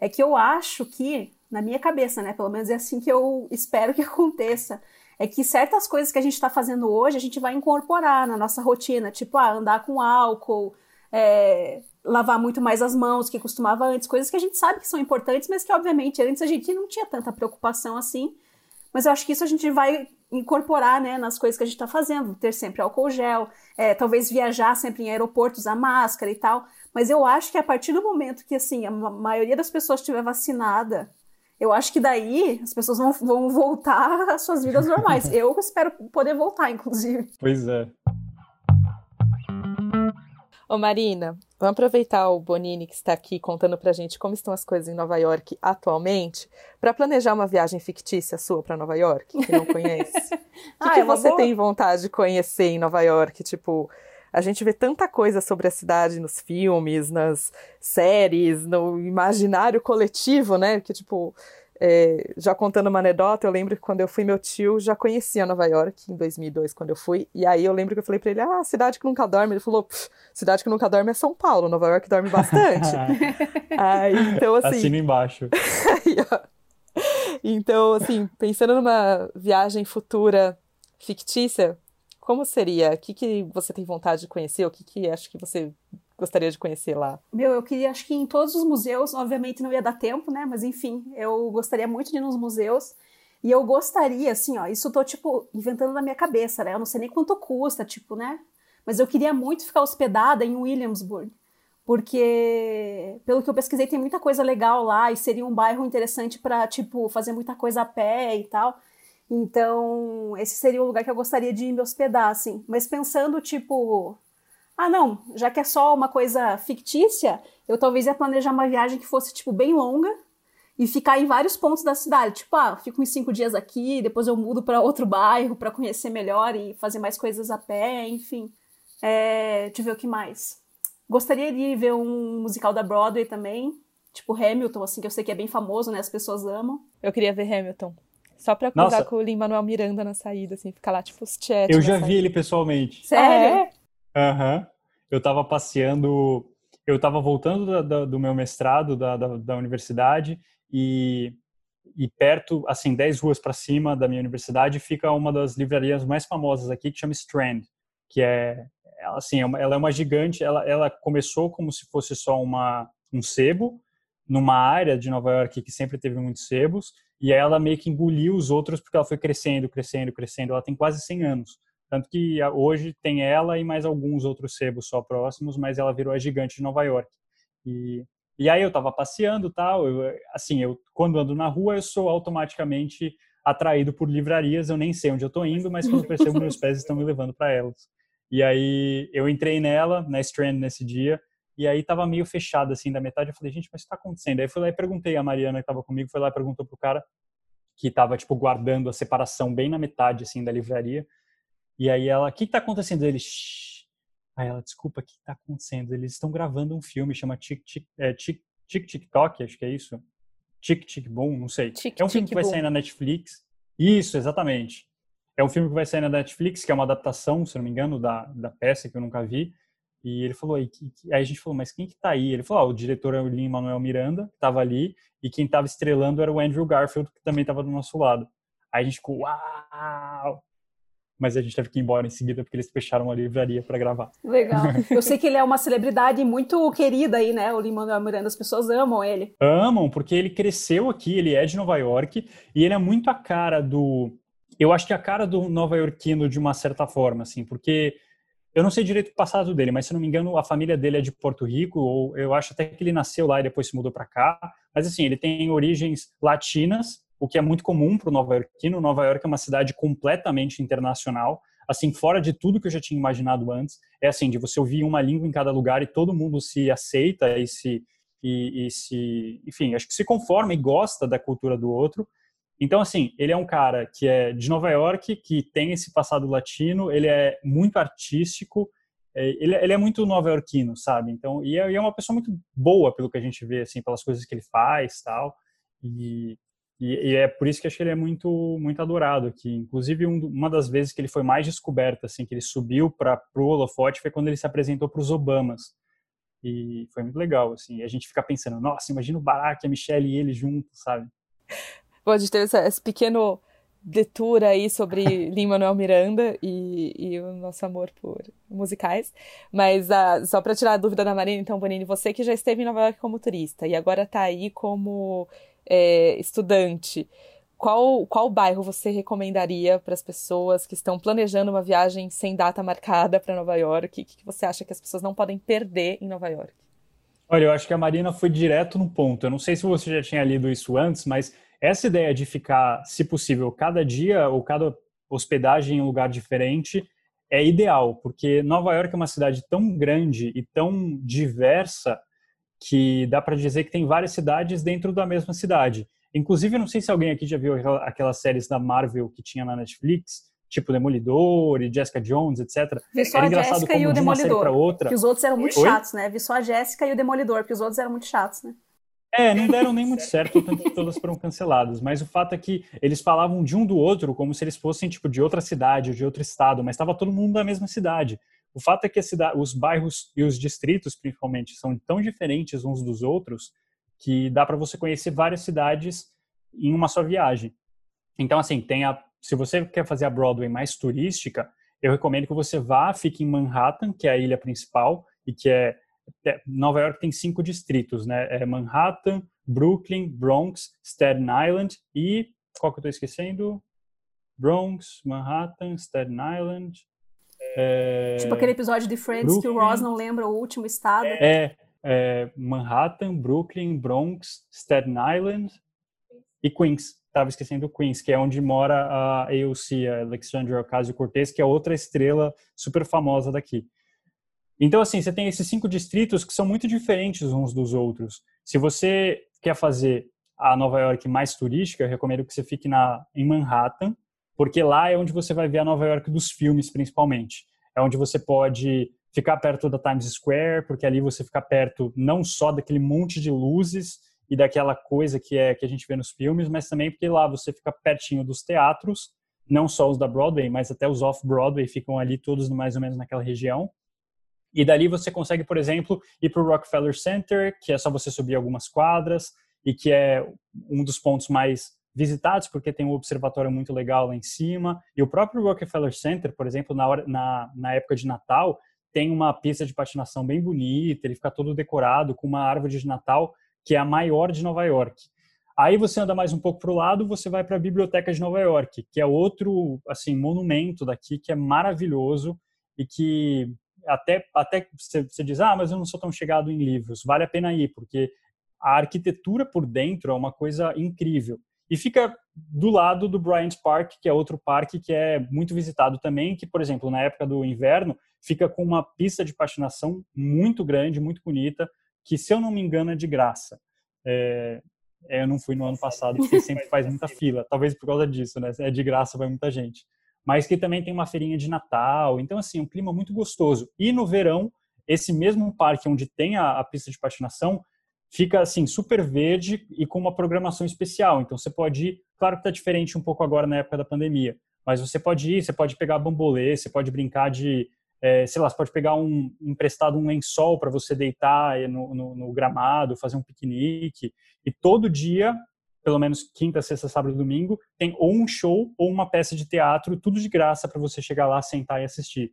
É que eu acho que, na minha cabeça, né? Pelo menos é assim que eu espero que aconteça. É que certas coisas que a gente está fazendo hoje, a gente vai incorporar na nossa rotina. Tipo, ah, andar com álcool, é, lavar muito mais as mãos que costumava antes. Coisas que a gente sabe que são importantes, mas que, obviamente, antes a gente não tinha tanta preocupação assim. Mas eu acho que isso a gente vai incorporar né, nas coisas que a gente está fazendo, ter sempre álcool gel, é, talvez viajar sempre em aeroportos, a máscara e tal. Mas eu acho que a partir do momento que assim a maioria das pessoas estiver vacinada, eu acho que daí as pessoas vão, vão voltar às suas vidas normais. eu espero poder voltar, inclusive. Pois é. Ô Marina, vamos aproveitar o Bonini que está aqui contando pra gente como estão as coisas em Nova York atualmente, para planejar uma viagem fictícia sua para Nova York, que não conhece. O que, ah, que é você boa... tem vontade de conhecer em Nova York? Tipo, a gente vê tanta coisa sobre a cidade nos filmes, nas séries, no imaginário coletivo, né? Que, tipo, é, já contando uma anedota, eu lembro que quando eu fui, meu tio já conhecia Nova York em 2002, quando eu fui. E aí eu lembro que eu falei pra ele: Ah, cidade que nunca dorme. Ele falou: Cidade que nunca dorme é São Paulo, Nova York dorme bastante. aí, então, assim. Assina embaixo. aí, então, assim, pensando numa viagem futura fictícia, como seria? O que, que você tem vontade de conhecer? O que, que acho que você gostaria de conhecer lá? Meu, eu queria, acho que em todos os museus, obviamente não ia dar tempo, né? Mas enfim, eu gostaria muito de ir nos museus. E eu gostaria, assim, ó, isso eu tô, tipo, inventando na minha cabeça, né? Eu não sei nem quanto custa, tipo, né? Mas eu queria muito ficar hospedada em Williamsburg. Porque, pelo que eu pesquisei, tem muita coisa legal lá e seria um bairro interessante para tipo, fazer muita coisa a pé e tal. Então, esse seria o lugar que eu gostaria de me hospedar, assim. Mas pensando, tipo, ah, não, já que é só uma coisa fictícia, eu talvez ia planejar uma viagem que fosse, tipo, bem longa e ficar em vários pontos da cidade. Tipo, ah, fico uns cinco dias aqui, depois eu mudo para outro bairro para conhecer melhor e fazer mais coisas a pé, enfim. É, deixa eu ver o que mais. Gostaria de ver um musical da Broadway também, tipo Hamilton, assim, que eu sei que é bem famoso, né? As pessoas amam. Eu queria ver Hamilton. Só pra cruzar com o Lin-Manuel Miranda na saída, assim, ficar lá, tipo, os chat. Eu já vi ele pessoalmente. Sério? É? Aham. Uhum. Eu tava passeando, eu tava voltando da, da, do meu mestrado da, da, universidade e, e perto, assim, 10 ruas para cima da minha universidade fica uma das livrarias mais famosas aqui, que chama Strand, que é, assim, é ela é uma gigante, ela, ela começou como se fosse só uma, um sebo, numa área de Nova York que sempre teve muitos sebos, e ela meio que engoliu os outros porque ela foi crescendo, crescendo, crescendo. Ela tem quase 100 anos. Tanto que hoje tem ela e mais alguns outros sebos só próximos, mas ela virou a gigante de Nova York. E, e aí eu tava passeando tal, eu, assim, eu quando ando na rua eu sou automaticamente atraído por livrarias, eu nem sei onde eu tô indo, mas quando percebo meus pés estão me levando para elas. E aí eu entrei nela, na Strand nesse dia, e aí tava meio fechado assim da metade, eu falei, gente, mas o que tá acontecendo? Aí fui lá e perguntei a Mariana que tava comigo, foi lá e perguntou pro cara que tava tipo guardando a separação bem na metade assim da livraria. E aí ela, o que está acontecendo? Ele, Shh. aí ela, desculpa, o que está acontecendo? Eles estão gravando um filme, chama Tic Tic, é, Tic, Tic Tic Toc, acho que é isso. Tic Tic Boom, não sei. Tic, é um filme que vai boom. sair na Netflix. Isso, exatamente. É um filme que vai sair na Netflix, que é uma adaptação, se não me engano, da, da peça que eu nunca vi. E ele falou, aí, aí a gente falou, mas quem que tá aí? Ele falou, ah, o diretor é o Lin-Manuel Miranda, que tava ali, e quem tava estrelando era o Andrew Garfield, que também tava do nosso lado. Aí a gente ficou, uau! mas a gente teve que ir embora em seguida porque eles fecharam a livraria para gravar. Legal. Eu sei que ele é uma celebridade muito querida aí, né? O Lin-Manuel Miranda, as pessoas amam ele. Amam, porque ele cresceu aqui, ele é de Nova York e ele é muito a cara do eu acho que a cara do nova-iorquino de uma certa forma, assim, porque eu não sei direito o passado dele, mas se não me engano, a família dele é de Porto Rico, ou eu acho até que ele nasceu lá e depois se mudou para cá. Mas assim, ele tem origens latinas, o que é muito comum para o Nova Yorkino. Nova York é uma cidade completamente internacional, assim, fora de tudo que eu já tinha imaginado antes. É assim, de você ouvir uma língua em cada lugar e todo mundo se aceita e se, e, e se, enfim, acho que se conforma e gosta da cultura do outro. Então, assim, ele é um cara que é de Nova York, que tem esse passado latino, ele é muito artístico, é, ele, ele é muito nova-iorquino, sabe? Então, e é, e é, uma pessoa muito boa pelo que a gente vê, assim, pelas coisas que ele faz, tal. E, e, e, é por isso que acho que ele é muito muito adorado aqui. Inclusive, um, uma das vezes que ele foi mais descoberto, assim, que ele subiu para o holofote, foi quando ele se apresentou para os Obamas. E foi muito legal, assim. A gente fica pensando, nossa, imagina o Barack, a Michelle e ele juntos, sabe? Bom, a gente teve esse pequeno detour aí sobre Lin-Manuel Miranda e, e, o nosso amor por musicais. Mas uh, só para tirar a dúvida da Marina, então, Bonini, você que já esteve em Nova York como turista e agora está aí como é, estudante, qual, qual bairro você recomendaria para as pessoas que estão planejando uma viagem sem data marcada para Nova York? O que, que você acha que as pessoas não podem perder em Nova York? Olha, eu acho que a Marina foi direto no ponto. Eu não sei se você já tinha lido isso antes, mas essa ideia de ficar, se possível, cada dia ou cada hospedagem em um lugar diferente é ideal, porque Nova York é uma cidade tão grande e tão diversa que dá para dizer que tem várias cidades dentro da mesma cidade. Inclusive, não sei se alguém aqui já viu aquelas séries da Marvel que tinha na Netflix, tipo Demolidor e Jessica Jones, etc. Vi só Era a Jéssica e o de Demolidor. outra... Que os outros eram muito Oi? chatos, né? Vi só a Jéssica e o Demolidor, porque os outros eram muito chatos, né? É, não deram nem muito certo, tanto que todas foram canceladas. Mas o fato é que eles falavam de um do outro como se eles fossem, tipo, de outra cidade ou de outro estado, mas estava todo mundo da mesma cidade. O fato é que cidade, os bairros e os distritos, principalmente, são tão diferentes uns dos outros que dá para você conhecer várias cidades em uma só viagem. Então, assim, tem a, se você quer fazer a Broadway mais turística, eu recomendo que você vá, fique em Manhattan, que é a ilha principal, e que é, é Nova York tem cinco distritos, né? É Manhattan, Brooklyn, Bronx, Staten Island e qual que eu estou esquecendo? Bronx, Manhattan, Staten Island. É... Tipo aquele episódio de Friends Brooklyn, que o Ross não lembra o último estado. É, é, Manhattan, Brooklyn, Bronx, Staten Island e Queens. Estava esquecendo Queens, que é onde mora a AOC, a Alexandria Ocasio-Cortez, que é outra estrela super famosa daqui. Então, assim, você tem esses cinco distritos que são muito diferentes uns dos outros. Se você quer fazer a Nova York mais turística, eu recomendo que você fique na, em Manhattan, porque lá é onde você vai ver a Nova York dos filmes, principalmente. É onde você pode ficar perto da Times Square, porque ali você fica perto não só daquele monte de luzes e daquela coisa que é que a gente vê nos filmes, mas também porque lá você fica pertinho dos teatros, não só os da Broadway, mas até os off-Broadway ficam ali todos mais ou menos naquela região. E dali você consegue, por exemplo, ir para o Rockefeller Center, que é só você subir algumas quadras e que é um dos pontos mais visitados porque tem um observatório muito legal lá em cima. E o próprio Rockefeller Center, por exemplo, na, hora, na, na época de Natal, tem uma pista de patinação bem bonita, ele fica todo decorado com uma árvore de Natal que é a maior de Nova York. Aí você anda mais um pouco para o lado, você vai para a Biblioteca de Nova York, que é outro assim monumento daqui que é maravilhoso e que até até você diz ah, mas eu não sou tão chegado em livros. Vale a pena ir porque a arquitetura por dentro é uma coisa incrível. E fica do lado do Bryant Park, que é outro parque que é muito visitado também, que, por exemplo, na época do inverno, fica com uma pista de patinação muito grande, muito bonita, que, se eu não me engano, é de graça. É, é eu não fui no ano passado, porque sempre faz muita fila, talvez por causa disso, né? É de graça, vai muita gente. Mas que também tem uma feirinha de Natal, então, assim, um clima muito gostoso. E no verão, esse mesmo parque onde tem a, a pista de patinação fica assim super verde e com uma programação especial. Então você pode ir, claro que está diferente um pouco agora na época da pandemia, mas você pode ir, você pode pegar bambolê, você pode brincar de é, sei lá, você pode pegar um emprestado um lençol para você deitar no, no, no, gramado, fazer um piquenique. E todo dia, pelo menos quinta, sexta, sábado e domingo, tem ou um show ou uma peça de teatro, tudo de graça para você chegar lá, sentar e assistir.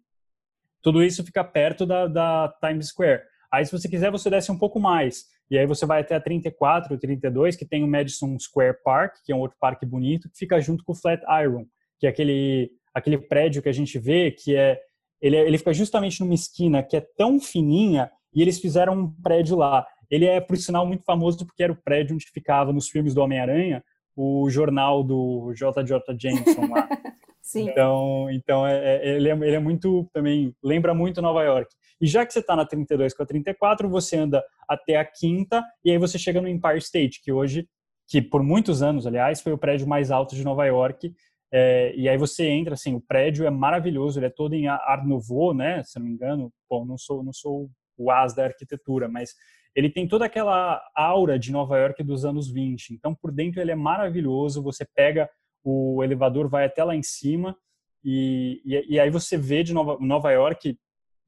Tudo isso fica perto da, da Times Square. Aí, se você quiser, você desce um pouco mais. E aí você vai até a 34, 32, que tem o Madison Square Park, que é um outro parque bonito, que fica junto com o Flatiron, que é aquele, aquele prédio que a gente vê que é ele, é, ele fica justamente numa esquina que é tão fininha e eles fizeram um prédio lá. Ele é, por sinal, muito famoso porque era o prédio onde ficava nos filmes do Homem-Aranha o jornal do JJ Jameson lá. Sim. Então, então é, é, ele, é, ele é muito também lembra muito Nova York. E já que você está na 32 com a 34, você anda até a quinta e aí você chega no Empire State, que hoje, que por muitos anos, aliás, foi o prédio mais alto de Nova York é, e aí você entra, assim, o prédio é maravilhoso, ele é todo em Art Nouveau, né? Se não me engano, bom, não sou, não sou o as da arquitetura, mas ele tem toda aquela aura de Nova York dos anos 20. Então, por dentro ele é maravilhoso. Você pega o elevador, vai até lá em cima e, e, e aí você vê de Nova, Nova York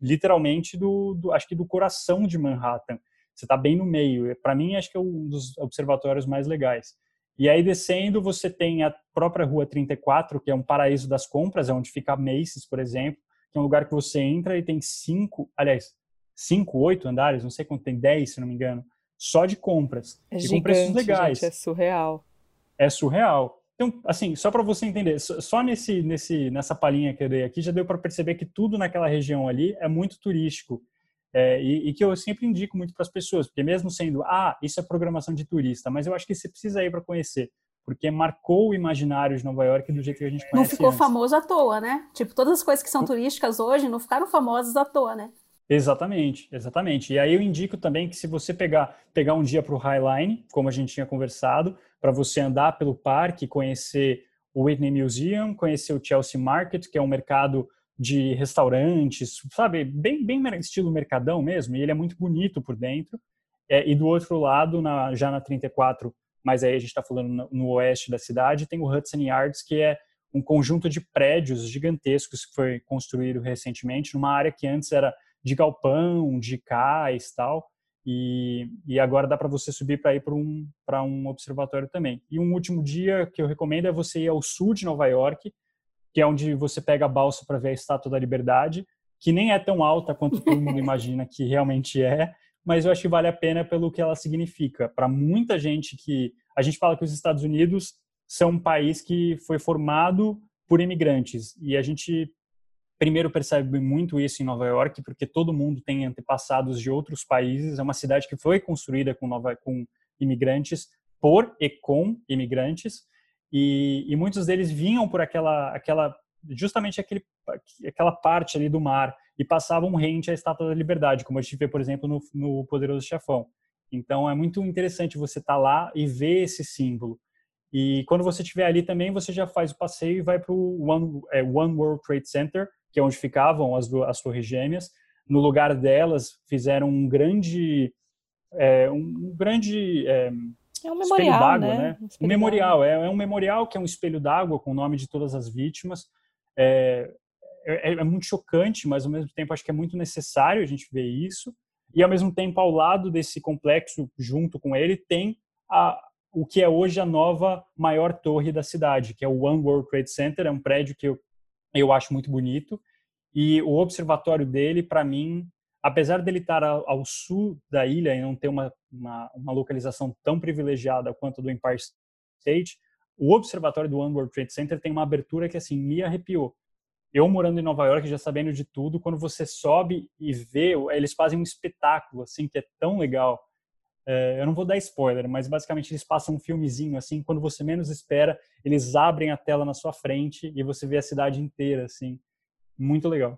literalmente do, do, acho que do coração de Manhattan. Você está bem no meio. Para mim, acho que é um dos observatórios mais legais. E aí, descendo, você tem a própria Rua 34, que é um paraíso das compras, é onde fica a Macy's, por exemplo, que é um lugar que você entra e tem cinco, aliás, cinco, oito andares, não sei quanto tem, dez, se não me engano, só de compras. É e gigante, com preços legais. Gente, é surreal. É surreal. Então, assim, só para você entender, só nesse, nesse, nessa palhinha que eu dei aqui, já deu para perceber que tudo naquela região ali é muito turístico. É, e, e, que eu sempre indico muito para as pessoas, porque mesmo sendo, ah, isso é programação de turista, mas eu acho que você precisa ir para conhecer, porque marcou o imaginário de Nova York do jeito que a gente conhece Não ficou antes. famoso à toa, né? Tipo, todas as coisas que são turísticas hoje não ficaram famosas à toa, né? Exatamente, exatamente. E aí eu indico também que se você pegar, pegar um dia para o Highline, como a gente tinha conversado, para você andar pelo parque, conhecer o Whitney Museum, conhecer o Chelsea Market, que é um mercado de restaurantes, sabe, bem, bem estilo mercadão mesmo, e ele é muito bonito por dentro. É, e do outro lado, na, já na 34, mas aí a gente está falando no, no, oeste da cidade, tem o Hudson Yards, que é um conjunto de prédios gigantescos que foi construído recentemente, numa área que antes era de galpão, de cais tal, e, e agora dá para você subir para ir para um, um observatório também. E um último dia que eu recomendo é você ir ao sul de Nova York, que é onde você pega a balsa para ver a Estátua da Liberdade, que nem é tão alta quanto todo mundo imagina que realmente é, mas eu acho que vale a pena pelo que ela significa. Para muita gente que. A gente fala que os Estados Unidos são um país que foi formado por imigrantes, e a gente primeiro percebe muito isso em Nova York, porque todo mundo tem antepassados de outros países, é uma cidade que foi construída com, nova, com imigrantes, por e com imigrantes, e, e, muitos deles vinham por aquela, aquela justamente aquele, aquela parte ali do mar e passavam rente à Estátua da Liberdade, como a gente vê, por exemplo, no, no Poderoso Chefão. Então é muito interessante você estar tá lá e ver esse símbolo. E quando você estiver ali também, você já faz o passeio e vai para o One, é, One World Trade Center, que é onde ficavam as, as torres gêmeas. No lugar delas, fizeram um grande, é, um grande é, é um memorial, né? né? Um, um memorial, é, é, um memorial que é um espelho d'água com o nome de todas as vítimas. É, é, é, muito chocante, mas ao mesmo tempo acho que é muito necessário a gente ver isso. E ao mesmo tempo, ao lado desse complexo, junto com ele, tem a, o que é hoje a nova maior torre da cidade, que é o One World Trade Center. É um prédio que eu, eu acho muito bonito. E o observatório dele, para mim, apesar dele estar ao, sul da ilha e não ter uma, uma, uma, localização tão privilegiada quanto do Empire State, o observatório do One World Trade Center tem uma abertura que assim me arrepiou. Eu morando em Nova York, já sabendo de tudo, quando você sobe e vê, eles fazem um espetáculo assim que é tão legal. É, eu não vou dar spoiler, mas basicamente eles passam um filmezinho assim, quando você menos espera, eles abrem a tela na sua frente e você vê a cidade inteira assim. Muito legal.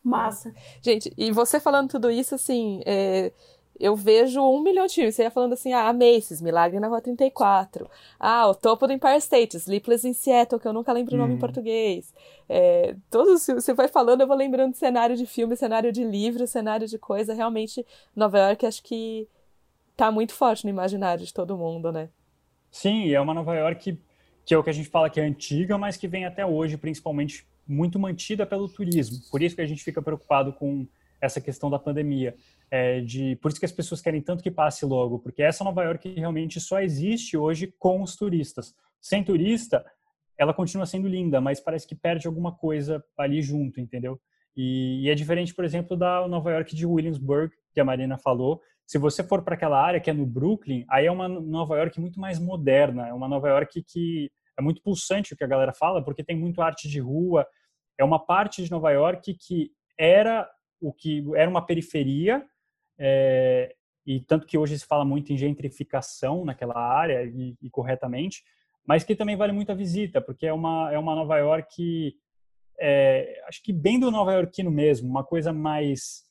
Massa. Gente, e você falando tudo isso, assim, é, eu vejo um milhão de filmes. Você ia falando assim, ah, Macy's, Milagre na Rua 34. Ah, o topo do Empire State, Sleepless in Seattle, que eu nunca lembro o nome em uhum. português. É, todos você vai falando, eu vou lembrando cenário de filme, cenário de livro, cenário de coisa. Realmente, Nova York acho que tá muito forte no imaginário de todo mundo, né? Sim, é uma Nova York que é o que a gente fala que é antiga, mas que vem até hoje, principalmente muito mantida pelo turismo. Por isso que a gente fica preocupado com essa questão da pandemia. É, de, por isso que as pessoas querem tanto que passe logo, porque essa Nova York realmente só existe hoje com os turistas. Sem turista, ela continua sendo linda, mas parece que perde alguma coisa ali junto, entendeu? E, e é diferente, por exemplo, da Nova York de Williamsburg, que a Marina falou. Se você for para aquela área que é no Brooklyn, aí é uma Nova York muito mais moderna, é uma Nova York que é muito pulsante o que a galera fala, porque tem muito arte de rua. É uma parte de Nova York que era o que era uma periferia, é, e tanto que hoje se fala muito em gentrificação naquela área, e, e, corretamente, mas que também vale muito a visita, porque é uma, é uma Nova York, é, acho que bem do nova iorquino mesmo, uma coisa mais,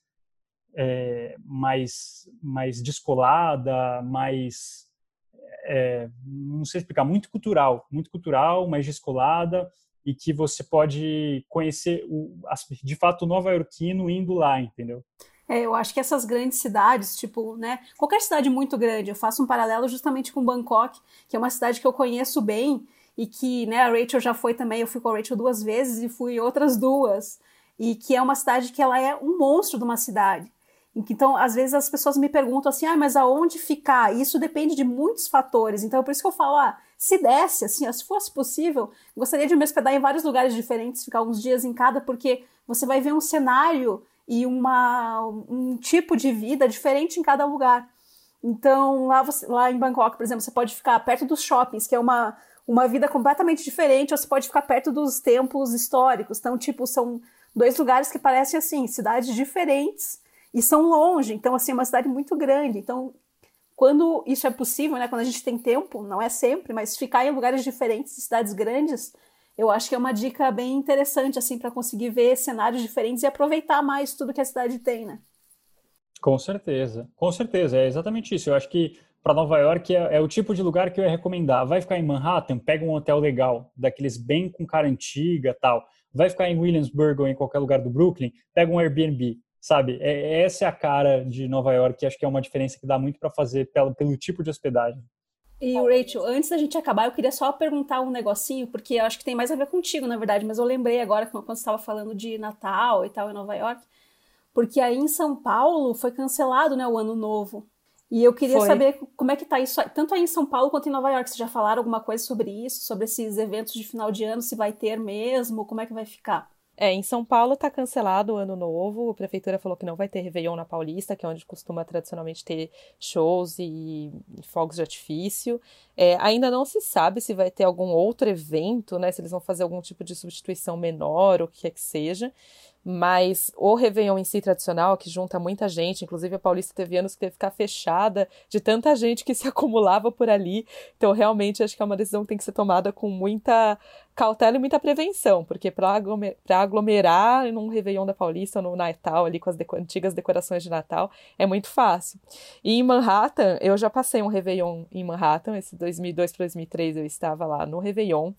é, mais, mais descolada, mais é, não sei explicar, muito cultural, muito cultural, mais descolada e que você pode conhecer o, de fato o nova-iorquino indo lá, entendeu? É, eu acho que essas grandes cidades, tipo, né, qualquer cidade muito grande, eu faço um paralelo justamente com Bangkok, que é uma cidade que eu conheço bem e que, né, a Rachel já foi também, eu fui com a Rachel duas vezes e fui outras duas. e que é uma cidade que ela é um monstro de uma cidade. Então, às vezes as pessoas me perguntam assim, ah, mas aonde ficar? Isso depende de muitos fatores. Então, é por isso que eu falo, ah, se desse, assim, se fosse possível, gostaria de me hospedar em vários lugares diferentes, ficar uns dias em cada, porque você vai ver um cenário e uma, um tipo de vida diferente em cada lugar. Então, lá, você, lá em Bangkok, por exemplo, você pode ficar perto dos shoppings, que é uma, uma vida completamente diferente, ou você pode ficar perto dos templos históricos. Então, tipo, são dois lugares que parecem assim, cidades diferentes e são longe, então assim, é uma cidade muito grande. Então, quando isso é possível, né, quando a gente tem tempo, não é sempre, mas ficar em lugares diferentes, cidades grandes, eu acho que é uma dica bem interessante assim para conseguir ver cenários diferentes e aproveitar mais tudo que a cidade tem, né? Com certeza, com certeza, é exatamente isso. Eu acho que para Nova York é, é, o tipo de lugar que eu ia recomendar. Vai ficar em Manhattan, pega um hotel legal, daqueles bem com cara antiga, tal. Vai ficar em Williamsburg ou em qualquer lugar do Brooklyn, pega um Airbnb sabe? É, essa é a cara de Nova York, acho que é uma diferença que dá muito para fazer pelo, pelo tipo de hospedagem. E Rachel, antes da gente acabar, eu queria só perguntar um negocinho, porque eu acho que tem mais a ver contigo, na verdade, mas eu lembrei agora quando você estava falando de Natal e tal em Nova York, porque aí em São Paulo foi cancelado, né, o Ano Novo. E eu queria foi. saber como é que tá isso, tanto aí em São Paulo quanto em Nova York. Vocês já falaram alguma coisa sobre isso, sobre esses eventos de final de ano, se vai ter mesmo, como é que vai ficar? É, em São Paulo está cancelado o ano novo. A prefeitura falou que não vai ter Réveillon na Paulista, que é onde costuma tradicionalmente ter shows e fogos de artifício. É, ainda não se sabe se vai ter algum outro evento, né? Se eles vão fazer algum tipo de substituição menor o que quer que seja mas o Réveillon em si tradicional, que junta muita gente, inclusive a Paulista teve anos que teve que ficar fechada de tanta gente que se acumulava por ali. Então, realmente, acho que é uma decisão que tem que ser tomada com muita cautela e muita prevenção, porque para aglomerar, aglomerar num Réveillon da Paulista, no Natal, ali com as antigas decorações de Natal, é muito fácil. E em Manhattan, eu já passei um Réveillon em Manhattan, esse 2002 para 2003 eu estava lá no Réveillon.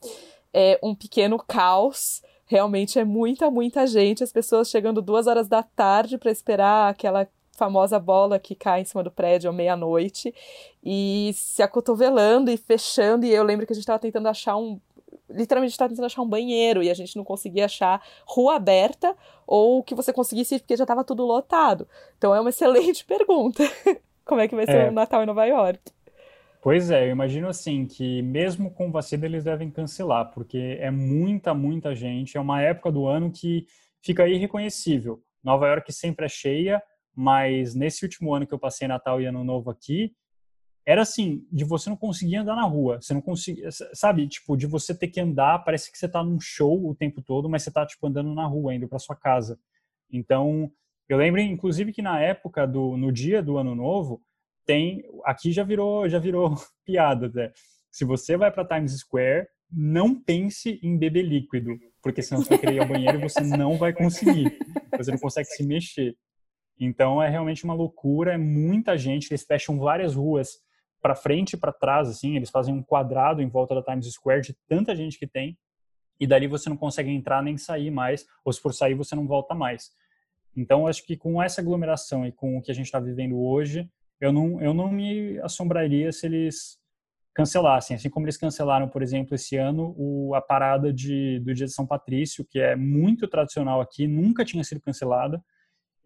É um pequeno caos realmente é muita, muita gente, as pessoas chegando duas horas da tarde para esperar aquela famosa bola que cai em cima do prédio à meia-noite e se acotovelando e fechando. E eu lembro que a gente estava tentando achar um. Literalmente estava tentando achar um banheiro e a gente não conseguia achar rua aberta ou que você conseguisse porque já estava tudo lotado. Então é uma excelente pergunta. Como é que vai ser é. o Natal em Nova York? Pois é, eu imagino assim que mesmo com vacina eles devem cancelar, porque é muita, muita gente. É uma época do ano que fica irreconhecível. Nova York sempre é cheia, mas nesse último ano que eu passei Natal e Ano Novo aqui, era assim, de você não conseguir andar na rua, você não conseguia, sabe, tipo, de você ter que andar, parece que você tá num show o tempo todo, mas você tá tipo andando na rua indo para sua casa. Então, eu lembro inclusive que na época do no dia do Ano Novo, tem aqui já virou já virou piada né? se você vai para Times Square não pense em beber líquido porque senão você vai querer ir ao banheiro e você não vai conseguir. Você não consegue se mexer. Então é realmente uma loucura é muita gente eles fecham várias ruas para frente e para trás assim eles fazem um quadrado em volta da Times Square de tanta gente que tem e dali você não consegue entrar nem sair mais ou se for sair você não volta mais. Então acho que com essa aglomeração e com o que a gente está vivendo hoje eu não, eu não me assombraria se eles cancelassem, assim como eles cancelaram, por exemplo, esse ano o, a parada de, do Dia de São Patrício, que é muito tradicional aqui, nunca tinha sido cancelada.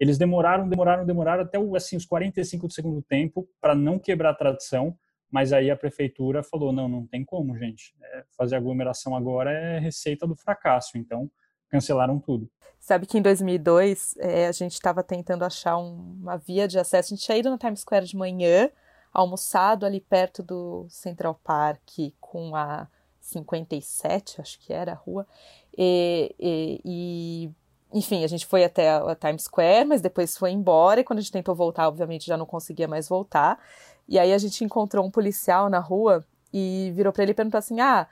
Eles demoraram, demoraram, demoraram até assim, os 45 do segundo tempo para não quebrar a tradição, mas aí a prefeitura falou: não, não tem como, gente. É, fazer aglomeração agora é receita do fracasso. Então, cancelaram tudo. Sabe que em 2002 é, a gente estava tentando achar um, uma via de acesso. A gente tinha ido na Times Square de manhã, almoçado ali perto do Central Park com a 57, acho que era a rua. E, e, e, enfim, a gente foi até a, a Times Square, mas depois foi embora. E quando a gente tentou voltar, obviamente já não conseguia mais voltar. E aí a gente encontrou um policial na rua e virou para ele e perguntou assim: Ah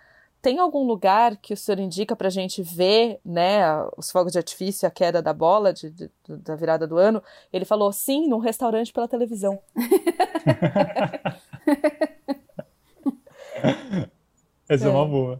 tem algum lugar que o senhor indica para a gente ver, né, os fogos de artifício, a queda da bola de, de, da virada do ano? Ele falou, sim, num restaurante pela televisão. Essa é, é uma boa.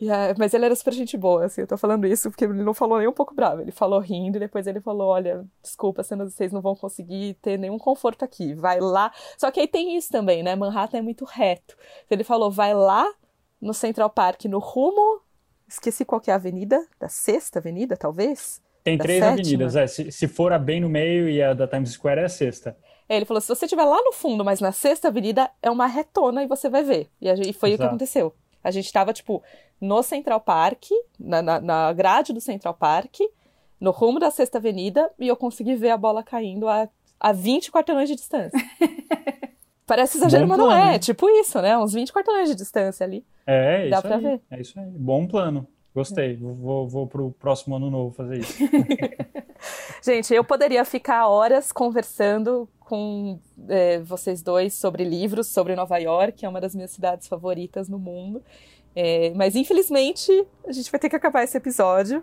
Yeah, mas ele era super gente boa, assim, eu tô falando isso porque ele não falou nem um pouco bravo, ele falou rindo e depois ele falou, olha, desculpa, vocês não vão conseguir ter nenhum conforto aqui, vai lá. Só que aí tem isso também, né, Manhattan é muito reto. Ele falou, vai lá no Central Park, no rumo. Esqueci qual que é a avenida, da Sexta Avenida, talvez? Tem da três sétima. avenidas, é. Se, se for a bem no meio e a da Times Square é a sexta. É, Ele falou: se você estiver lá no fundo, mas na sexta avenida, é uma retona e você vai ver. E, a e foi o que Exato. aconteceu. A gente tava, tipo, no Central Park, na, na, na grade do Central Park, no rumo da sexta avenida, e eu consegui ver a bola caindo a, a 20 quarteirões de distância. Parece exagero, Bom mas não é. hein? Tipo isso, né? Uns 20 quarteirões de distância ali. É, é Dá isso pra aí. ver. É isso aí. Bom plano. Gostei. Vou, vou, vou pro próximo ano novo fazer isso. Gente, eu poderia ficar horas conversando com é, vocês dois sobre livros, sobre Nova York, que é uma das minhas cidades favoritas no mundo. É, mas infelizmente a gente vai ter que acabar esse episódio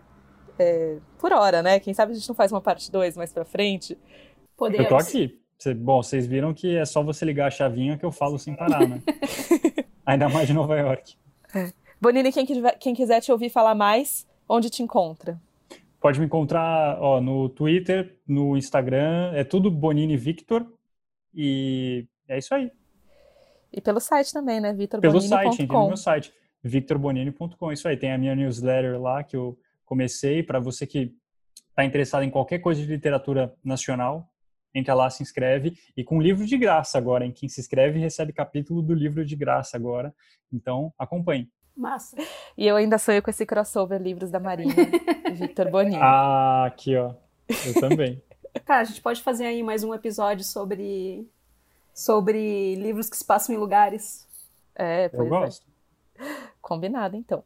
é, por hora, né? Quem sabe a gente não faz uma parte 2 mais pra frente. Podemos. Eu tô aqui. Cê- bom, vocês viram que é só você ligar a chavinha que eu falo sem parar, né? Ainda mais de Nova York. Bonini, quem, quiser- quem quiser te ouvir falar mais, onde te encontra? Pode me encontrar ó, no Twitter, no Instagram, é tudo Bonini Victor. E é isso aí. E pelo site também, né? Pelo site, entra no meu site, victorbonini.com. Isso aí, tem a minha newsletter lá que eu comecei. Para você que está interessado em qualquer coisa de literatura nacional, entra lá, se inscreve. E com livro de graça agora, em quem se inscreve recebe capítulo do livro de graça agora. Então, acompanhe. Massa. E eu ainda sonho com esse crossover Livros da Marinha, Victor Bonini. Ah, aqui, ó. Eu também. Cara, a gente pode fazer aí mais um episódio sobre sobre livros que se passam em lugares. É, Eu pois é. gosto. Combinado, então.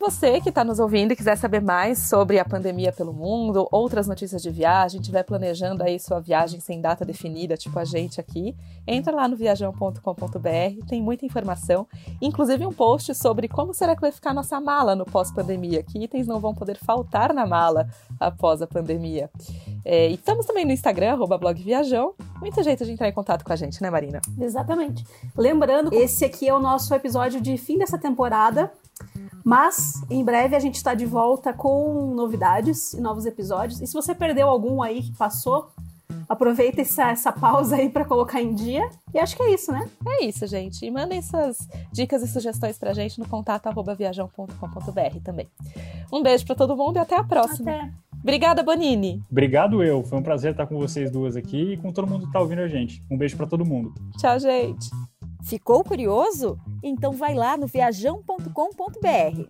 Você que está nos ouvindo e quiser saber mais sobre a pandemia pelo mundo, outras notícias de viagem, estiver planejando aí sua viagem sem data definida, tipo a gente aqui, entra lá no viajão.com.br, tem muita informação, inclusive um post sobre como será que vai ficar nossa mala no pós-pandemia, que itens não vão poder faltar na mala após a pandemia. É, e estamos também no Instagram, arroba blog Viajão. Muito jeito de entrar em contato com a gente, né, Marina? Exatamente. Lembrando, esse aqui é o nosso episódio de fim dessa temporada. Mas em breve a gente está de volta com novidades e novos episódios. E se você perdeu algum aí que passou, aproveita essa, essa pausa aí para colocar em dia. E acho que é isso, né? É isso, gente. E mandem suas dicas e sugestões pra gente no contato arroba viajão.com.br também. Um beijo pra todo mundo e até a próxima. Até. Obrigada, Bonini. Obrigado eu. Foi um prazer estar com vocês duas aqui e com todo mundo que está ouvindo a gente. Um beijo para todo mundo. Tchau, gente. Ficou curioso? Então vai lá no viajão.com.br.